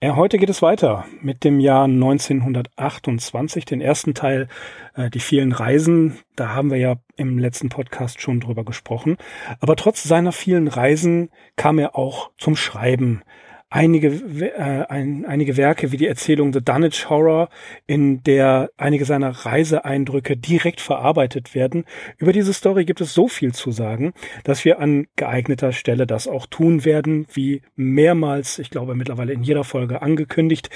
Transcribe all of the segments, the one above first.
Ja, heute geht es weiter mit dem Jahr 1928, den ersten Teil, äh, die vielen Reisen. Da haben wir ja im letzten Podcast schon drüber gesprochen. Aber trotz seiner vielen Reisen kam er auch zum Schreiben einige, äh, ein, einige Werke wie die Erzählung The Dunwich Horror, in der einige seiner Reiseeindrücke direkt verarbeitet werden. Über diese Story gibt es so viel zu sagen, dass wir an geeigneter Stelle das auch tun werden, wie mehrmals, ich glaube mittlerweile in jeder Folge angekündigt.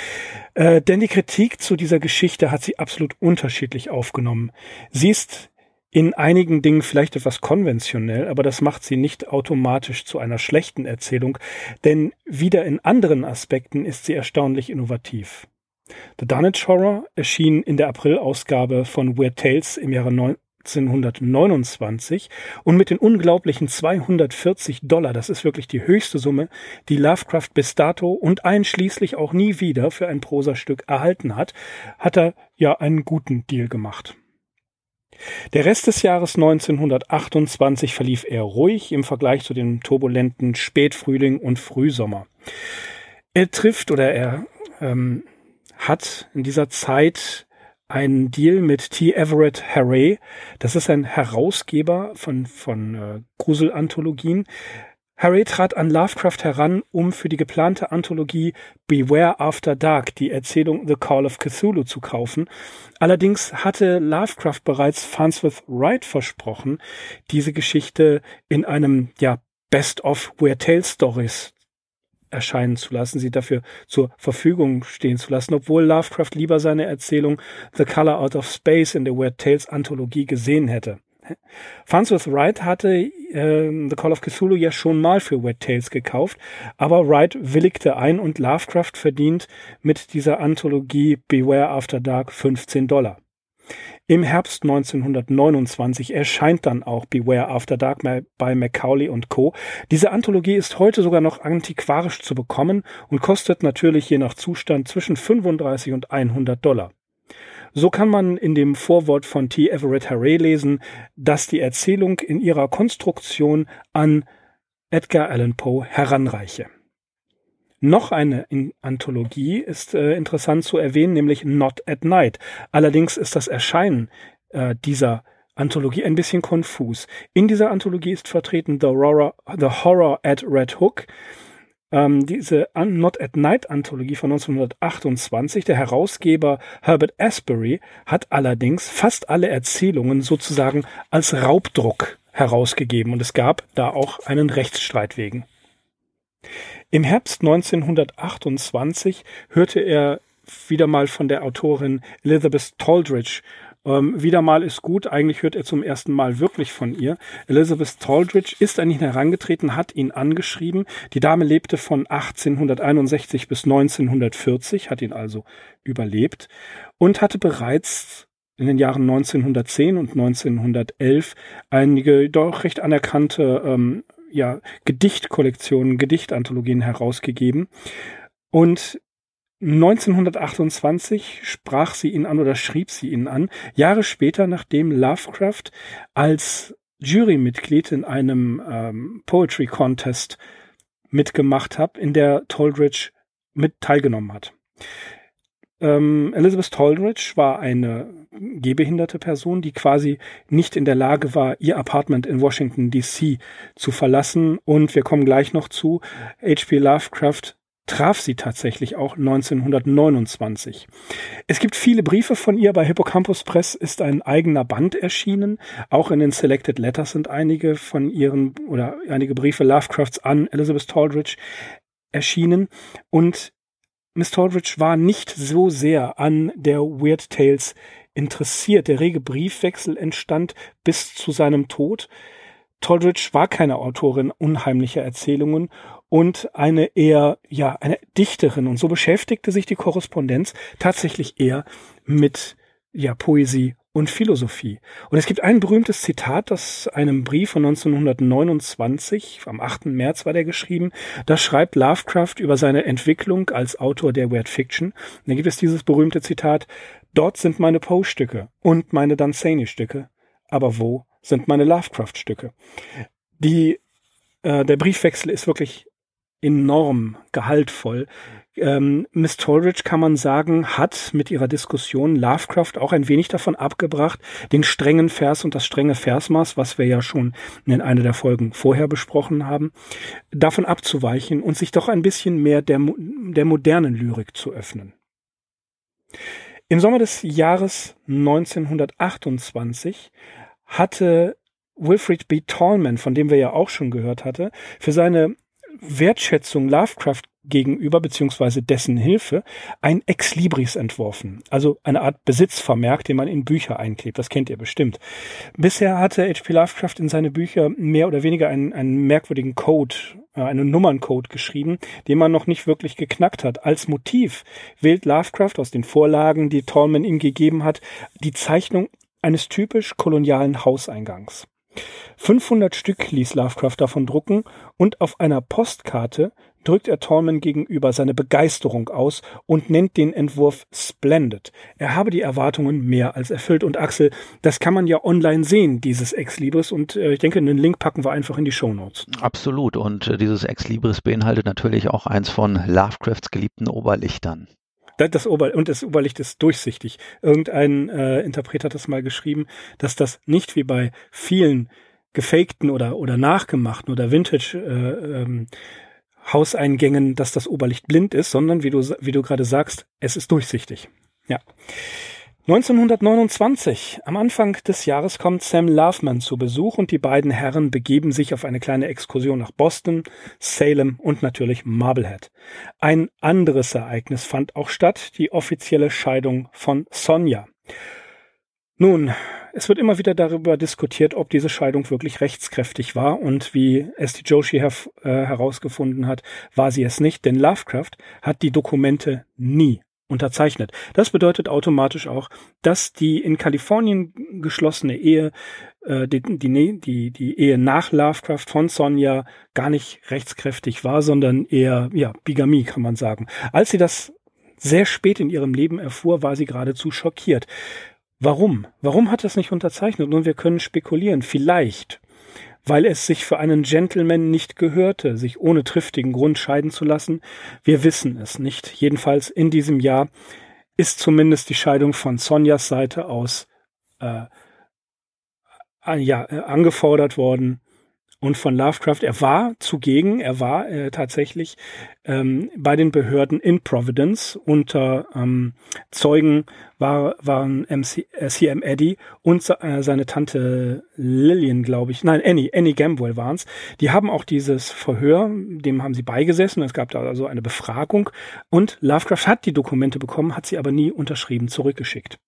Äh, denn die Kritik zu dieser Geschichte hat sie absolut unterschiedlich aufgenommen. Sie ist in einigen Dingen vielleicht etwas konventionell, aber das macht sie nicht automatisch zu einer schlechten Erzählung, denn wieder in anderen Aspekten ist sie erstaunlich innovativ. The Dunwich Horror erschien in der Aprilausgabe von Weird Tales im Jahre 1929 und mit den unglaublichen 240 Dollar, das ist wirklich die höchste Summe, die Lovecraft bis dato und einschließlich auch nie wieder für ein Prosastück erhalten hat, hat er ja einen guten Deal gemacht. Der Rest des Jahres 1928 verlief eher ruhig im Vergleich zu dem turbulenten Spätfrühling und Frühsommer. Er trifft oder er ähm, hat in dieser Zeit einen Deal mit T. Everett Harray. Das ist ein Herausgeber von, von äh, Gruselanthologien, Harry trat an Lovecraft heran, um für die geplante Anthologie Beware After Dark die Erzählung The Call of Cthulhu zu kaufen. Allerdings hatte Lovecraft bereits Farnsworth Wright versprochen, diese Geschichte in einem ja, Best of Weird Tale Stories erscheinen zu lassen, sie dafür zur Verfügung stehen zu lassen, obwohl Lovecraft lieber seine Erzählung The Color Out of Space in der Weird Tales Anthologie gesehen hätte. Farnsworth Wright hatte äh, The Call of Cthulhu ja schon mal für Wet Tales gekauft, aber Wright willigte ein und Lovecraft verdient mit dieser Anthologie Beware After Dark 15 Dollar. Im Herbst 1929 erscheint dann auch Beware After Dark bei Macaulay und Co. Diese Anthologie ist heute sogar noch antiquarisch zu bekommen und kostet natürlich je nach Zustand zwischen 35 und 100 Dollar. So kann man in dem Vorwort von T. Everett Harray lesen, dass die Erzählung in ihrer Konstruktion an Edgar Allan Poe heranreiche. Noch eine Anthologie ist äh, interessant zu erwähnen, nämlich Not at Night. Allerdings ist das Erscheinen äh, dieser Anthologie ein bisschen konfus. In dieser Anthologie ist vertreten The Horror, The Horror at Red Hook, ähm, diese Not at Night Anthologie von 1928, der Herausgeber Herbert Asbury hat allerdings fast alle Erzählungen sozusagen als Raubdruck herausgegeben und es gab da auch einen Rechtsstreit wegen. Im Herbst 1928 hörte er wieder mal von der Autorin Elizabeth Toldridge ähm, wieder mal ist gut. Eigentlich hört er zum ersten Mal wirklich von ihr. Elizabeth Taldridge ist an ihn herangetreten, hat ihn angeschrieben. Die Dame lebte von 1861 bis 1940, hat ihn also überlebt und hatte bereits in den Jahren 1910 und 1911 einige doch recht anerkannte ähm, ja, Gedichtkollektionen, Gedichtanthologien herausgegeben. Und 1928 sprach sie ihn an oder schrieb sie ihn an, Jahre später, nachdem Lovecraft als Jurymitglied in einem ähm, Poetry Contest mitgemacht hat, in der Toldridge mit teilgenommen hat. Ähm, Elizabeth Toldridge war eine gehbehinderte Person, die quasi nicht in der Lage war, ihr Apartment in Washington DC zu verlassen. Und wir kommen gleich noch zu. H.P. Lovecraft traf sie tatsächlich auch 1929. Es gibt viele Briefe von ihr. Bei Hippocampus Press ist ein eigener Band erschienen. Auch in den Selected Letters sind einige von ihren oder einige Briefe Lovecrafts an Elizabeth Taldridge erschienen. Und Miss Taldridge war nicht so sehr an der Weird Tales interessiert. Der rege Briefwechsel entstand bis zu seinem Tod Toldridge war keine Autorin unheimlicher Erzählungen und eine eher, ja, eine Dichterin. Und so beschäftigte sich die Korrespondenz tatsächlich eher mit, ja, Poesie und Philosophie. Und es gibt ein berühmtes Zitat aus einem Brief von 1929, am 8. März war der geschrieben, da schreibt Lovecraft über seine Entwicklung als Autor der Weird Fiction. Und da gibt es dieses berühmte Zitat, dort sind meine Poe-Stücke und meine Danzani-Stücke, aber wo sind meine Lovecraft-Stücke? Die, äh, der Briefwechsel ist wirklich enorm gehaltvoll. Ähm, Miss Toldridge kann man sagen, hat mit ihrer Diskussion Lovecraft auch ein wenig davon abgebracht, den strengen Vers und das strenge Versmaß, was wir ja schon in einer der Folgen vorher besprochen haben, davon abzuweichen und sich doch ein bisschen mehr der, der modernen Lyrik zu öffnen. Im Sommer des Jahres 1928 hatte Wilfred B. Tallman, von dem wir ja auch schon gehört hatte, für seine Wertschätzung Lovecraft gegenüber beziehungsweise dessen Hilfe ein Ex Libris entworfen, also eine Art Besitzvermerk, den man in Bücher einklebt. Das kennt ihr bestimmt. Bisher hatte H.P. Lovecraft in seine Bücher mehr oder weniger einen, einen merkwürdigen Code, äh, einen Nummerncode geschrieben, den man noch nicht wirklich geknackt hat. Als Motiv wählt Lovecraft aus den Vorlagen, die Tallman ihm gegeben hat, die Zeichnung eines typisch kolonialen Hauseingangs. 500 Stück ließ Lovecraft davon drucken und auf einer Postkarte drückt er Tallman gegenüber seine Begeisterung aus und nennt den Entwurf Splendid. Er habe die Erwartungen mehr als erfüllt. Und Axel, das kann man ja online sehen, dieses Ex Libris. Und äh, ich denke, einen Link packen wir einfach in die Show Notes. Absolut. Und äh, dieses Ex Libris beinhaltet natürlich auch eins von Lovecrafts geliebten Oberlichtern. Das Ober und das Oberlicht ist durchsichtig. Irgendein äh, Interpret hat das mal geschrieben, dass das nicht wie bei vielen gefakten oder oder nachgemachten oder Vintage äh, ähm, Hauseingängen, dass das Oberlicht blind ist, sondern wie du wie du gerade sagst, es ist durchsichtig. Ja. 1929, am Anfang des Jahres, kommt Sam Loveman zu Besuch und die beiden Herren begeben sich auf eine kleine Exkursion nach Boston, Salem und natürlich Marblehead. Ein anderes Ereignis fand auch statt, die offizielle Scheidung von Sonja. Nun, es wird immer wieder darüber diskutiert, ob diese Scheidung wirklich rechtskräftig war und wie Esti Joshi her äh, herausgefunden hat, war sie es nicht, denn Lovecraft hat die Dokumente nie unterzeichnet. Das bedeutet automatisch auch, dass die in Kalifornien geschlossene Ehe, äh, die, die, die, die Ehe nach Lovecraft von Sonja gar nicht rechtskräftig war, sondern eher, ja, Bigamie kann man sagen. Als sie das sehr spät in ihrem Leben erfuhr, war sie geradezu schockiert. Warum? Warum hat das nicht unterzeichnet? Nun, wir können spekulieren. Vielleicht weil es sich für einen Gentleman nicht gehörte, sich ohne triftigen Grund scheiden zu lassen? Wir wissen es nicht. Jedenfalls in diesem Jahr ist zumindest die Scheidung von Sonjas Seite aus äh, ja, äh, angefordert worden und von Lovecraft. Er war zugegen, er war äh, tatsächlich ähm, bei den Behörden in Providence unter ähm, Zeugen war, waren MC, äh, CM Eddie und äh, seine Tante Lillian, glaube ich. Nein, Annie, Annie Gamwell waren's. Die haben auch dieses Verhör, dem haben sie beigesessen. Es gab da also eine Befragung und Lovecraft hat die Dokumente bekommen, hat sie aber nie unterschrieben zurückgeschickt.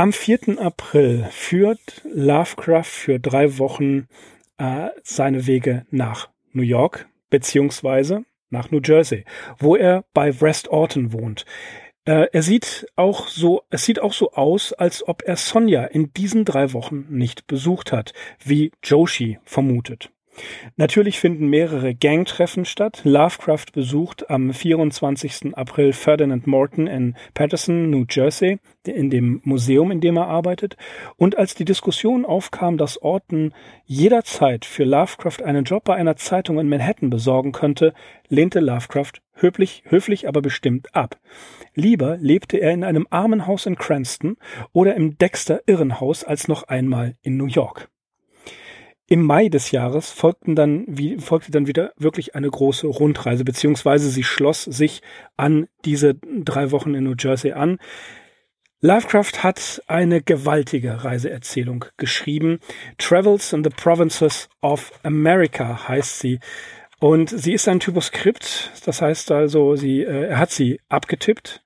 Am 4. April führt Lovecraft für drei Wochen äh, seine Wege nach New York beziehungsweise nach New Jersey, wo er bei West Orton wohnt. Äh, er sieht auch so, es sieht auch so aus, als ob er Sonja in diesen drei Wochen nicht besucht hat, wie Joshi vermutet. Natürlich finden mehrere Gangtreffen statt. Lovecraft besucht am 24. April Ferdinand Morton in Patterson, New Jersey, in dem Museum, in dem er arbeitet. Und als die Diskussion aufkam, dass Orton jederzeit für Lovecraft einen Job bei einer Zeitung in Manhattan besorgen könnte, lehnte Lovecraft höflich, höflich aber bestimmt ab. Lieber lebte er in einem Armenhaus in Cranston oder im Dexter Irrenhaus als noch einmal in New York. Im Mai des Jahres folgten dann, wie, folgte dann wieder wirklich eine große Rundreise, beziehungsweise sie schloss sich an diese drei Wochen in New Jersey an. Lovecraft hat eine gewaltige Reiseerzählung geschrieben. Travels in the Provinces of America heißt sie. Und sie ist ein Typoskript, das heißt also, sie, äh, er hat sie abgetippt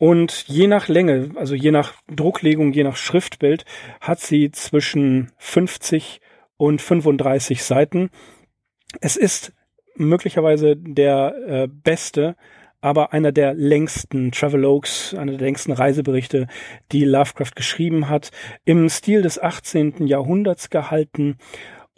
Und je nach Länge, also je nach Drucklegung, je nach Schriftbild, hat sie zwischen 50 und 35 Seiten. Es ist möglicherweise der äh, beste, aber einer der längsten Travelogues, einer der längsten Reiseberichte, die Lovecraft geschrieben hat, im Stil des 18. Jahrhunderts gehalten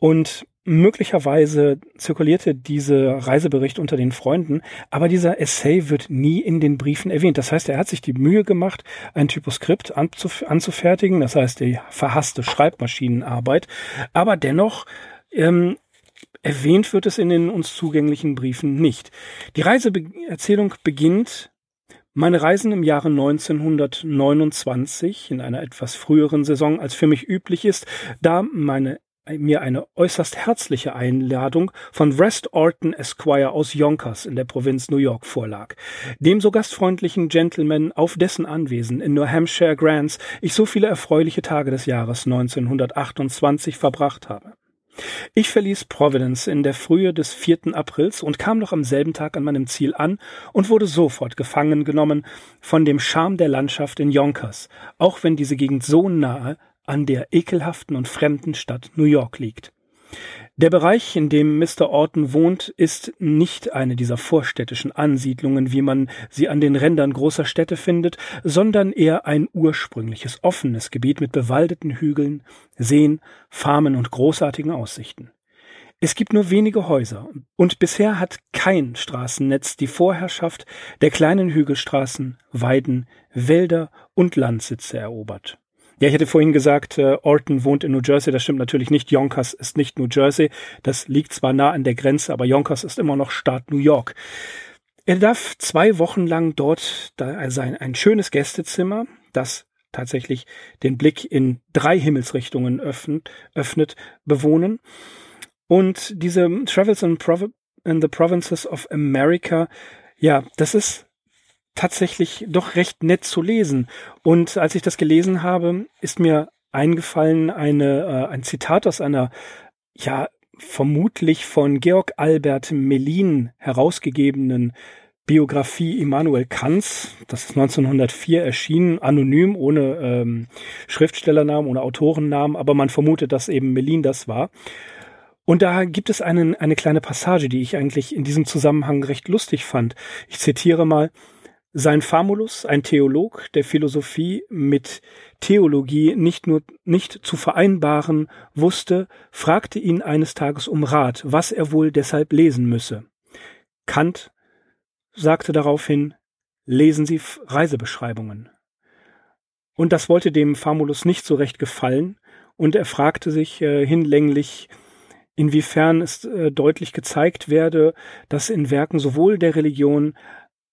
und möglicherweise zirkulierte dieser Reisebericht unter den Freunden, aber dieser Essay wird nie in den Briefen erwähnt. Das heißt, er hat sich die Mühe gemacht, ein Typoskript anzufertigen, das heißt die verhasste Schreibmaschinenarbeit, aber dennoch ähm, Erwähnt wird es in den uns zugänglichen Briefen nicht. Die Reiseerzählung beginnt meine Reisen im Jahre 1929 in einer etwas früheren Saison als für mich üblich ist, da meine mir eine äußerst herzliche Einladung von West Orton Esquire aus Yonkers in der Provinz New York vorlag. Dem so gastfreundlichen Gentleman auf dessen Anwesen in New Hampshire Grants ich so viele erfreuliche Tage des Jahres 1928 verbracht habe. Ich verließ Providence in der Frühe des 4. Aprils und kam noch am selben Tag an meinem Ziel an und wurde sofort gefangen genommen von dem Charme der Landschaft in Yonkers, auch wenn diese Gegend so nahe an der ekelhaften und fremden Stadt New York liegt. Der Bereich, in dem Mr. Orton wohnt, ist nicht eine dieser vorstädtischen Ansiedlungen, wie man sie an den Rändern großer Städte findet, sondern eher ein ursprüngliches, offenes Gebiet mit bewaldeten Hügeln, Seen, Farmen und großartigen Aussichten. Es gibt nur wenige Häuser und bisher hat kein Straßennetz die Vorherrschaft der kleinen Hügelstraßen, Weiden, Wälder und Landsitze erobert. Ja, ich hätte vorhin gesagt, äh, Orton wohnt in New Jersey. Das stimmt natürlich nicht. Yonkers ist nicht New Jersey. Das liegt zwar nah an der Grenze, aber Yonkers ist immer noch Staat New York. Er darf zwei Wochen lang dort da also ein, ein schönes Gästezimmer, das tatsächlich den Blick in drei Himmelsrichtungen öffnet, öffnet bewohnen. Und diese Travels in, Prov in the Provinces of America, ja, das ist tatsächlich doch recht nett zu lesen. Und als ich das gelesen habe, ist mir eingefallen eine, äh, ein Zitat aus einer, ja, vermutlich von Georg Albert Melin herausgegebenen Biografie Immanuel Kants, das ist 1904 erschienen, anonym, ohne ähm, Schriftstellernamen, ohne Autorennamen, aber man vermutet, dass eben Melin das war. Und da gibt es einen, eine kleine Passage, die ich eigentlich in diesem Zusammenhang recht lustig fand. Ich zitiere mal, sein Famulus, ein Theolog der Philosophie mit Theologie nicht nur nicht zu vereinbaren wusste, fragte ihn eines Tages um Rat, was er wohl deshalb lesen müsse. Kant sagte daraufhin, lesen Sie Reisebeschreibungen. Und das wollte dem Famulus nicht so recht gefallen, und er fragte sich äh, hinlänglich, inwiefern es äh, deutlich gezeigt werde, dass in Werken sowohl der Religion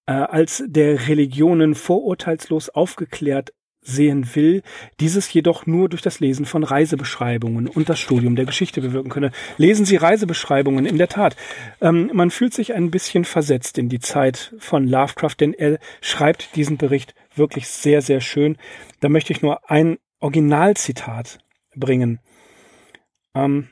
äh, als der Religionen vorurteilslos aufgeklärt sehen will, dieses jedoch nur durch das Lesen von Reisebeschreibungen und das Studium der Geschichte bewirken könne. Lesen Sie Reisebeschreibungen, in der Tat. Ähm, man fühlt sich ein bisschen versetzt in die Zeit von Lovecraft, denn er schreibt diesen Bericht wirklich sehr, sehr schön. Da möchte ich nur ein Originalzitat bringen. Ähm,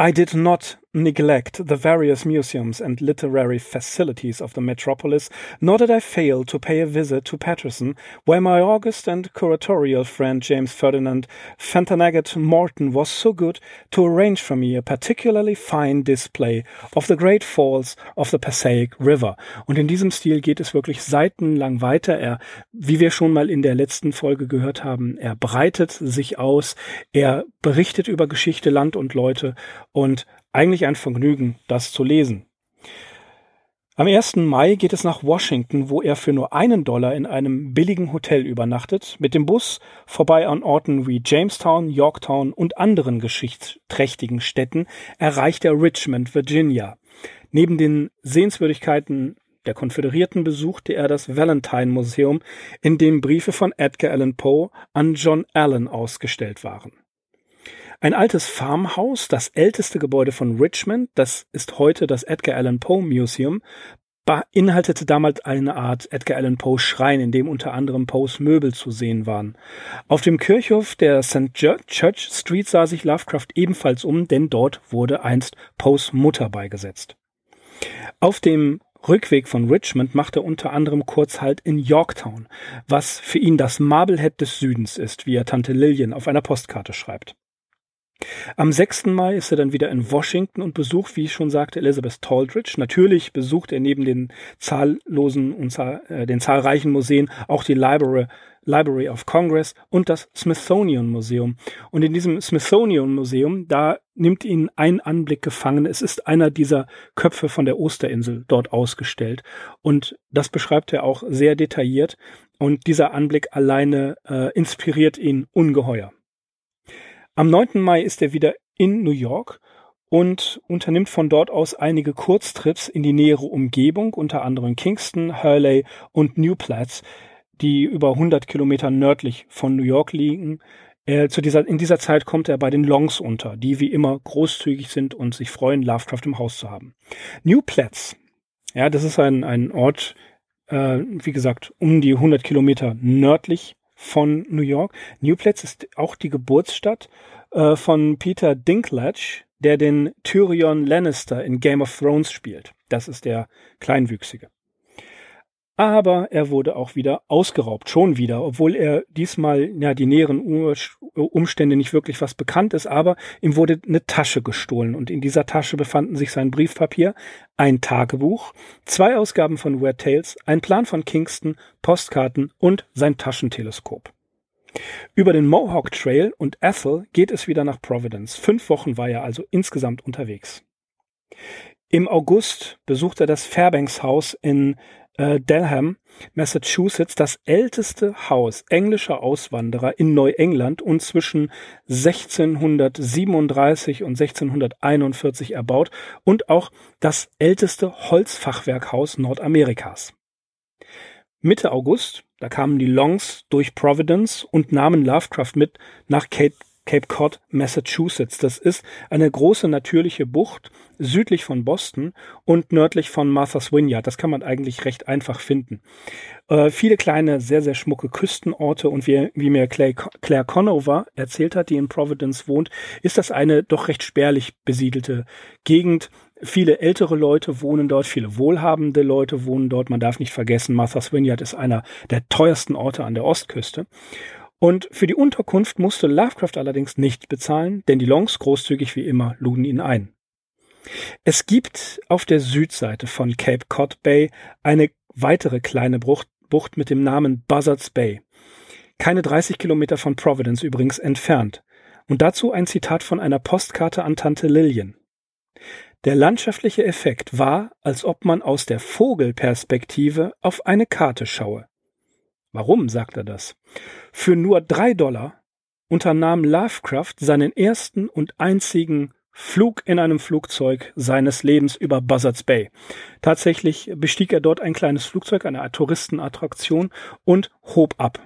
I did not neglect the various museums and literary facilities of the metropolis, nor did I fail to pay a visit to Paterson, where my august and curatorial friend James Ferdinand Fantanaget Morton was so good to arrange for me a particularly fine display of the great falls of the Passaic River. Und in diesem Stil geht es wirklich seitenlang weiter. Er, wie wir schon mal in der letzten Folge gehört haben, er breitet sich aus, er berichtet über Geschichte, Land und Leute und eigentlich ein Vergnügen, das zu lesen. Am 1. Mai geht es nach Washington, wo er für nur einen Dollar in einem billigen Hotel übernachtet, mit dem Bus vorbei an Orten wie Jamestown, Yorktown und anderen geschichtsträchtigen Städten erreicht er Richmond, Virginia. Neben den Sehenswürdigkeiten der Konföderierten besuchte er das Valentine Museum, in dem Briefe von Edgar Allan Poe an John Allen ausgestellt waren. Ein altes Farmhaus, das älteste Gebäude von Richmond, das ist heute das Edgar Allan Poe Museum, beinhaltete damals eine Art Edgar Allan Poe Schrein, in dem unter anderem Poes Möbel zu sehen waren. Auf dem Kirchhof der St. Church Street sah sich Lovecraft ebenfalls um, denn dort wurde einst Poes Mutter beigesetzt. Auf dem Rückweg von Richmond macht er unter anderem kurz Halt in Yorktown, was für ihn das Marblehead des Südens ist, wie er Tante Lillian auf einer Postkarte schreibt. Am 6. Mai ist er dann wieder in Washington und besucht, wie ich schon sagte, Elizabeth Taldridge. Natürlich besucht er neben den zahllosen und äh, den zahlreichen Museen auch die Library, Library of Congress und das Smithsonian Museum. Und in diesem Smithsonian Museum, da nimmt ihn ein Anblick gefangen. Es ist einer dieser Köpfe von der Osterinsel dort ausgestellt. Und das beschreibt er auch sehr detailliert. Und dieser Anblick alleine äh, inspiriert ihn ungeheuer. Am 9. Mai ist er wieder in New York und unternimmt von dort aus einige Kurztrips in die nähere Umgebung, unter anderem Kingston, Hurley und New Platz, die über 100 Kilometer nördlich von New York liegen. Äh, zu dieser, in dieser Zeit kommt er bei den Longs unter, die wie immer großzügig sind und sich freuen, Lovecraft im Haus zu haben. New Platz, ja, das ist ein, ein Ort, äh, wie gesagt, um die 100 Kilometer nördlich von New York. New Platz ist auch die Geburtsstadt äh, von Peter Dinklage, der den Tyrion Lannister in Game of Thrones spielt. Das ist der Kleinwüchsige. Aber er wurde auch wieder ausgeraubt, schon wieder, obwohl er diesmal ja die näheren Umstände nicht wirklich was bekannt ist, aber ihm wurde eine Tasche gestohlen und in dieser Tasche befanden sich sein Briefpapier, ein Tagebuch, zwei Ausgaben von Weird Tales, ein Plan von Kingston, Postkarten und sein Taschenteleskop. Über den Mohawk Trail und Ethel geht es wieder nach Providence. Fünf Wochen war er also insgesamt unterwegs. Im August besucht er das Fairbanks Haus in äh, Dalham, Massachusetts, das älteste Haus englischer Auswanderer in Neuengland und zwischen 1637 und 1641 erbaut und auch das älteste Holzfachwerkhaus Nordamerikas. Mitte August, da kamen die Longs durch Providence und nahmen Lovecraft mit nach Cape Cape Cod, Massachusetts. Das ist eine große natürliche Bucht südlich von Boston und nördlich von Martha's Vineyard. Das kann man eigentlich recht einfach finden. Äh, viele kleine, sehr, sehr schmucke Küstenorte und wie, wie mir Claire, Claire Conover erzählt hat, die in Providence wohnt, ist das eine doch recht spärlich besiedelte Gegend. Viele ältere Leute wohnen dort, viele wohlhabende Leute wohnen dort. Man darf nicht vergessen, Martha's Vineyard ist einer der teuersten Orte an der Ostküste. Und für die Unterkunft musste Lovecraft allerdings nicht bezahlen, denn die Longs, großzügig wie immer, luden ihn ein. Es gibt auf der Südseite von Cape Cod Bay eine weitere kleine Bucht, Bucht mit dem Namen Buzzards Bay. Keine 30 Kilometer von Providence übrigens entfernt. Und dazu ein Zitat von einer Postkarte an Tante Lillian. Der landschaftliche Effekt war, als ob man aus der Vogelperspektive auf eine Karte schaue. Warum sagt er das? Für nur drei Dollar unternahm Lovecraft seinen ersten und einzigen Flug in einem Flugzeug seines Lebens über Buzzards Bay. Tatsächlich bestieg er dort ein kleines Flugzeug, eine Touristenattraktion und hob ab.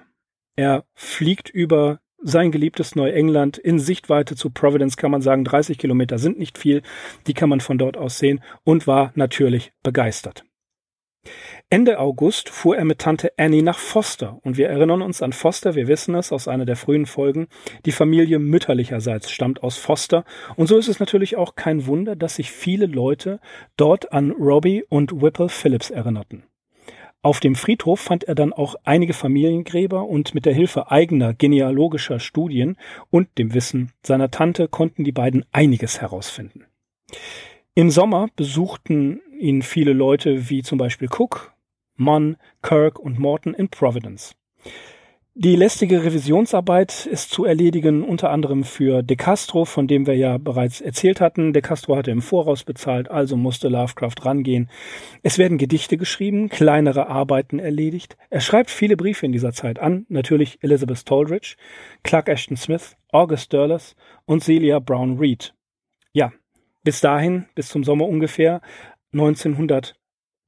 Er fliegt über sein geliebtes Neuengland in Sichtweite zu Providence kann man sagen, 30 Kilometer sind nicht viel, die kann man von dort aus sehen und war natürlich begeistert. Ende August fuhr er mit Tante Annie nach Foster und wir erinnern uns an Foster, wir wissen es aus einer der frühen Folgen, die Familie mütterlicherseits stammt aus Foster und so ist es natürlich auch kein Wunder, dass sich viele Leute dort an Robbie und Whipple Phillips erinnerten. Auf dem Friedhof fand er dann auch einige Familiengräber und mit der Hilfe eigener genealogischer Studien und dem Wissen seiner Tante konnten die beiden einiges herausfinden. Im Sommer besuchten ihn viele Leute wie zum Beispiel Cook, Munn, Kirk und Morton in Providence. Die lästige Revisionsarbeit ist zu erledigen, unter anderem für De Castro, von dem wir ja bereits erzählt hatten. De Castro hatte im Voraus bezahlt, also musste Lovecraft rangehen. Es werden Gedichte geschrieben, kleinere Arbeiten erledigt. Er schreibt viele Briefe in dieser Zeit an, natürlich Elizabeth Tolridge, Clark Ashton Smith, August Derleth und Celia Brown Reed. Ja, bis dahin, bis zum Sommer ungefähr, 1900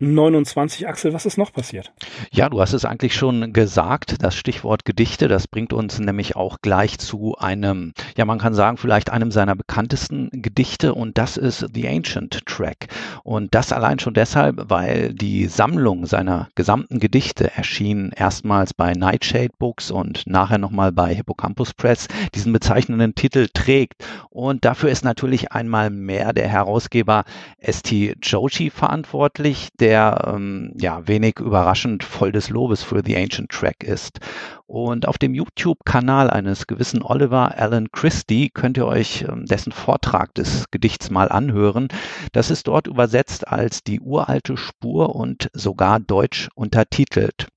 29. Axel, was ist noch passiert? Ja, du hast es eigentlich schon gesagt, das Stichwort Gedichte, das bringt uns nämlich auch gleich zu einem, ja, man kann sagen, vielleicht einem seiner bekanntesten Gedichte und das ist The Ancient Track. Und das allein schon deshalb, weil die Sammlung seiner gesamten Gedichte erschien erstmals bei Nightshade Books und nachher nochmal bei Hippocampus Press, diesen bezeichnenden Titel trägt. Und dafür ist natürlich einmal mehr der Herausgeber S.T. Joshi verantwortlich, der der ähm, ja wenig überraschend voll des Lobes für The Ancient Track ist. Und auf dem YouTube-Kanal eines gewissen Oliver Allen Christie könnt ihr euch ähm, dessen Vortrag des Gedichts mal anhören. Das ist dort übersetzt als die uralte Spur und sogar deutsch untertitelt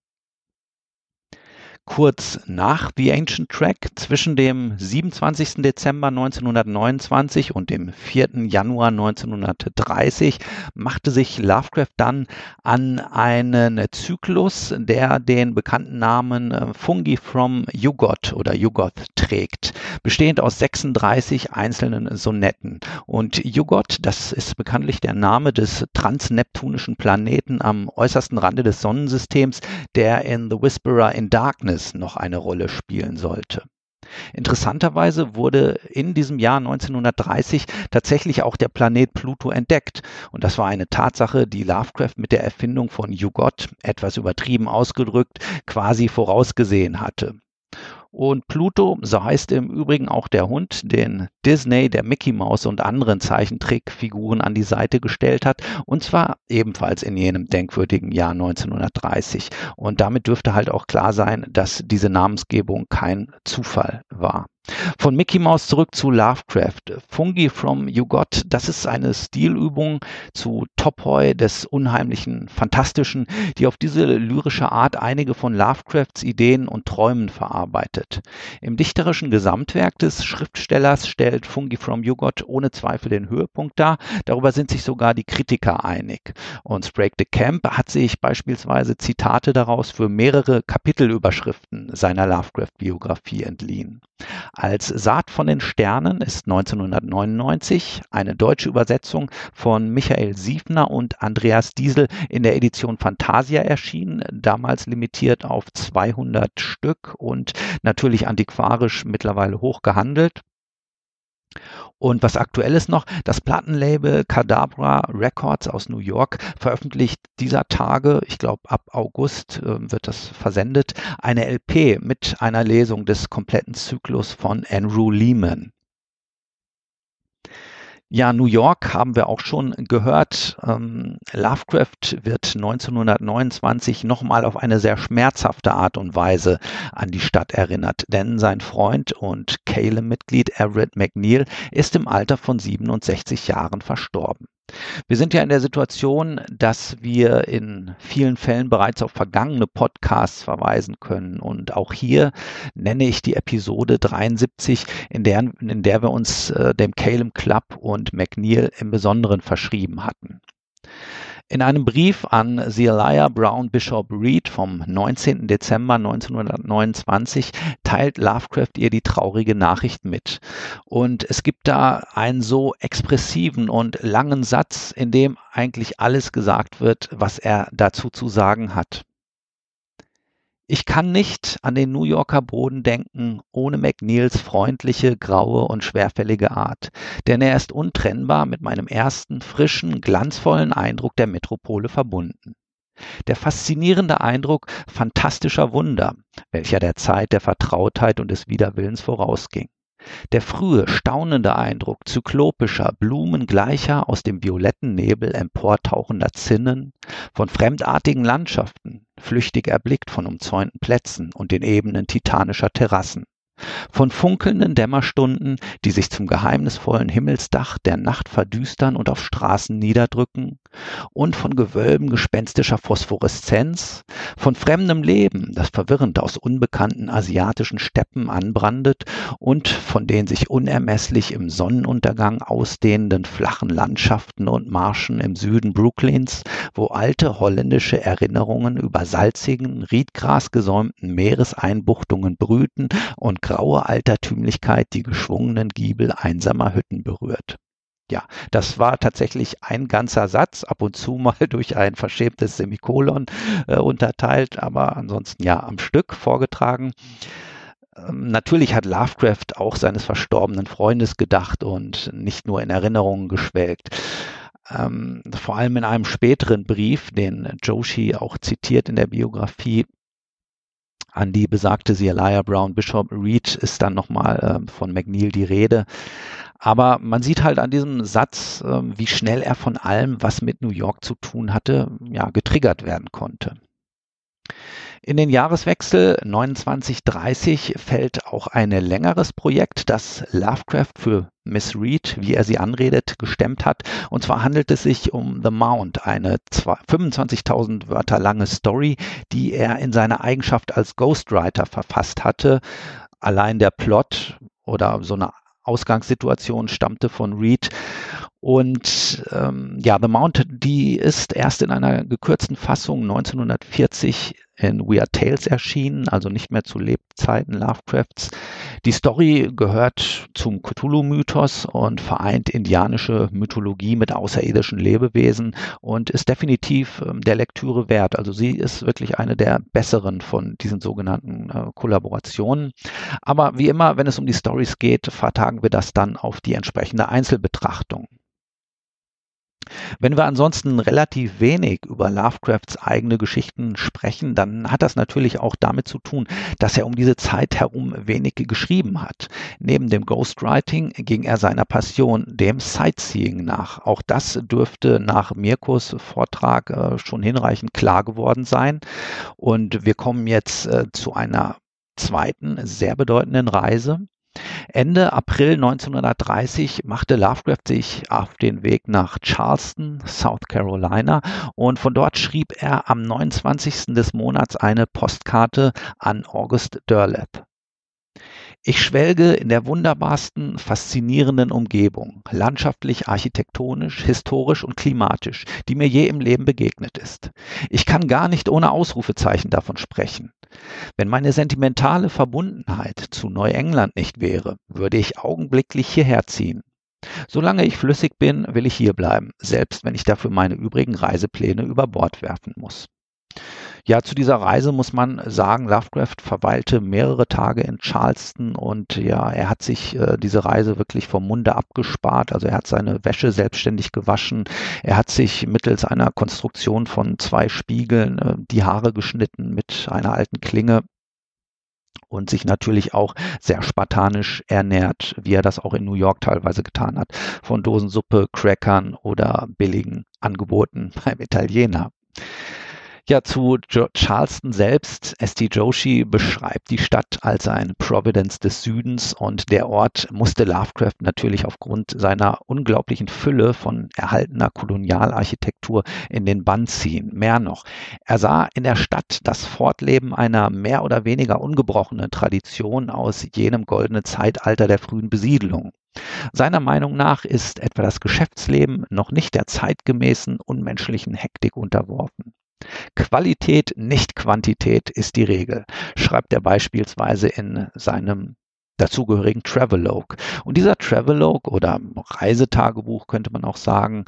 kurz nach The Ancient Track zwischen dem 27. Dezember 1929 und dem 4. Januar 1930 machte sich Lovecraft dann an einen Zyklus, der den bekannten Namen äh, Fungi from Yugoth oder Yugoth trägt, bestehend aus 36 einzelnen Sonetten. Und Yugoth, das ist bekanntlich der Name des transneptunischen Planeten am äußersten Rande des Sonnensystems, der in The Whisperer in Darkness Business noch eine Rolle spielen sollte. Interessanterweise wurde in diesem Jahr 1930 tatsächlich auch der Planet Pluto entdeckt. Und das war eine Tatsache, die Lovecraft mit der Erfindung von Yugot, etwas übertrieben ausgedrückt, quasi vorausgesehen hatte. Und Pluto, so heißt im Übrigen auch der Hund, den Disney, der Mickey Mouse und anderen Zeichentrickfiguren an die Seite gestellt hat. Und zwar ebenfalls in jenem denkwürdigen Jahr 1930. Und damit dürfte halt auch klar sein, dass diese Namensgebung kein Zufall war. Von Mickey Mouse zurück zu Lovecraft. Fungi from You Got, das ist eine Stilübung zu Topoi des Unheimlichen, Fantastischen, die auf diese lyrische Art einige von Lovecrafts Ideen und Träumen verarbeitet. Im dichterischen Gesamtwerk des Schriftstellers stellt Fungi from You Got ohne Zweifel den Höhepunkt dar. Darüber sind sich sogar die Kritiker einig. Und Sprague de Camp hat sich beispielsweise Zitate daraus für mehrere Kapitelüberschriften seiner Lovecraft-Biografie entliehen. Als Saat von den Sternen ist 1999 eine deutsche Übersetzung von Michael Siefner und Andreas Diesel in der Edition Fantasia erschienen, damals limitiert auf 200 Stück und natürlich antiquarisch mittlerweile hoch gehandelt. Und was aktuell ist noch, das Plattenlabel Cadabra Records aus New York veröffentlicht dieser Tage, ich glaube ab August äh, wird das versendet, eine LP mit einer Lesung des kompletten Zyklus von Andrew Lehman. Ja, New York haben wir auch schon gehört. Ähm, Lovecraft wird 1929 nochmal auf eine sehr schmerzhafte Art und Weise an die Stadt erinnert, denn sein Freund und Caleb-Mitglied Everett McNeil ist im Alter von 67 Jahren verstorben. Wir sind ja in der Situation, dass wir in vielen Fällen bereits auf vergangene Podcasts verweisen können. Und auch hier nenne ich die Episode 73, in der, in der wir uns äh, dem Caleb Club und McNeil im Besonderen verschrieben hatten. In einem Brief an Zelia Brown Bishop Reed vom 19. Dezember 1929 teilt Lovecraft ihr die traurige Nachricht mit. Und es gibt da einen so expressiven und langen Satz, in dem eigentlich alles gesagt wird, was er dazu zu sagen hat. Ich kann nicht an den New Yorker Boden denken, ohne McNeils freundliche, graue und schwerfällige Art, denn er ist untrennbar mit meinem ersten, frischen, glanzvollen Eindruck der Metropole verbunden. Der faszinierende Eindruck fantastischer Wunder, welcher der Zeit der Vertrautheit und des Widerwillens vorausging. Der frühe, staunende Eindruck zyklopischer, blumengleicher, aus dem violetten Nebel emportauchender Zinnen, von fremdartigen Landschaften, flüchtig erblickt von umzäunten Plätzen und den Ebenen titanischer Terrassen von funkelnden Dämmerstunden, die sich zum geheimnisvollen Himmelsdach der Nacht verdüstern und auf Straßen niederdrücken, und von Gewölben gespenstischer Phosphoreszenz, von fremdem Leben, das verwirrend aus unbekannten asiatischen Steppen anbrandet und von den sich unermesslich im Sonnenuntergang ausdehnenden flachen Landschaften und Marschen im Süden Brooklyns, wo alte holländische Erinnerungen über salzigen, riedgrasgesäumten Meereseinbuchtungen brüten und graue Altertümlichkeit die geschwungenen Giebel einsamer Hütten berührt. Ja, das war tatsächlich ein ganzer Satz, ab und zu mal durch ein verschämtes Semikolon äh, unterteilt, aber ansonsten ja am Stück vorgetragen. Ähm, natürlich hat Lovecraft auch seines verstorbenen Freundes gedacht und nicht nur in Erinnerungen geschwelgt. Ähm, vor allem in einem späteren Brief, den Joshi auch zitiert in der Biografie, an die besagte Zelia Brown Bishop Reed ist dann nochmal äh, von McNeil die Rede. Aber man sieht halt an diesem Satz, äh, wie schnell er von allem, was mit New York zu tun hatte, ja, getriggert werden konnte. In den Jahreswechsel 29-30 fällt auch ein längeres Projekt, das Lovecraft für Miss Reed, wie er sie anredet, gestemmt hat. Und zwar handelt es sich um The Mount, eine 25.000 Wörter lange Story, die er in seiner Eigenschaft als Ghostwriter verfasst hatte. Allein der Plot oder so eine Ausgangssituation stammte von Reed. Und ähm, ja, The Mount, die ist erst in einer gekürzten Fassung 1940 in Weird Tales erschienen, also nicht mehr zu Lebzeiten Lovecrafts. Die Story gehört zum Cthulhu-Mythos und vereint indianische Mythologie mit außerirdischen Lebewesen und ist definitiv ähm, der Lektüre wert. Also sie ist wirklich eine der besseren von diesen sogenannten äh, Kollaborationen. Aber wie immer, wenn es um die Stories geht, vertagen wir das dann auf die entsprechende Einzelbetrachtung. Wenn wir ansonsten relativ wenig über Lovecrafts eigene Geschichten sprechen, dann hat das natürlich auch damit zu tun, dass er um diese Zeit herum wenig geschrieben hat. Neben dem Ghostwriting ging er seiner Passion, dem Sightseeing, nach. Auch das dürfte nach Mirkos Vortrag äh, schon hinreichend klar geworden sein. Und wir kommen jetzt äh, zu einer zweiten sehr bedeutenden Reise. Ende April 1930 machte Lovecraft sich auf den Weg nach Charleston, South Carolina, und von dort schrieb er am 29. des Monats eine Postkarte an August Derleth. Ich schwelge in der wunderbarsten, faszinierenden Umgebung, landschaftlich, architektonisch, historisch und klimatisch, die mir je im Leben begegnet ist. Ich kann gar nicht ohne Ausrufezeichen davon sprechen. Wenn meine sentimentale Verbundenheit zu Neuengland nicht wäre, würde ich augenblicklich hierher ziehen. Solange ich flüssig bin, will ich hier bleiben, selbst wenn ich dafür meine übrigen Reisepläne über Bord werfen muss. Ja, zu dieser Reise muss man sagen, Lovecraft verweilte mehrere Tage in Charleston und ja, er hat sich äh, diese Reise wirklich vom Munde abgespart. Also er hat seine Wäsche selbstständig gewaschen. Er hat sich mittels einer Konstruktion von zwei Spiegeln äh, die Haare geschnitten mit einer alten Klinge und sich natürlich auch sehr spartanisch ernährt, wie er das auch in New York teilweise getan hat, von Dosensuppe, Crackern oder billigen Angeboten beim Italiener. Ja, zu Charleston selbst. S.T. Joshi beschreibt die Stadt als ein Providence des Südens und der Ort musste Lovecraft natürlich aufgrund seiner unglaublichen Fülle von erhaltener Kolonialarchitektur in den Bann ziehen. Mehr noch, er sah in der Stadt das Fortleben einer mehr oder weniger ungebrochenen Tradition aus jenem goldenen Zeitalter der frühen Besiedlung. Seiner Meinung nach ist etwa das Geschäftsleben noch nicht der zeitgemäßen unmenschlichen Hektik unterworfen. Qualität, nicht Quantität ist die Regel, schreibt er beispielsweise in seinem dazugehörigen Travelogue. Und dieser Travelogue oder Reisetagebuch könnte man auch sagen,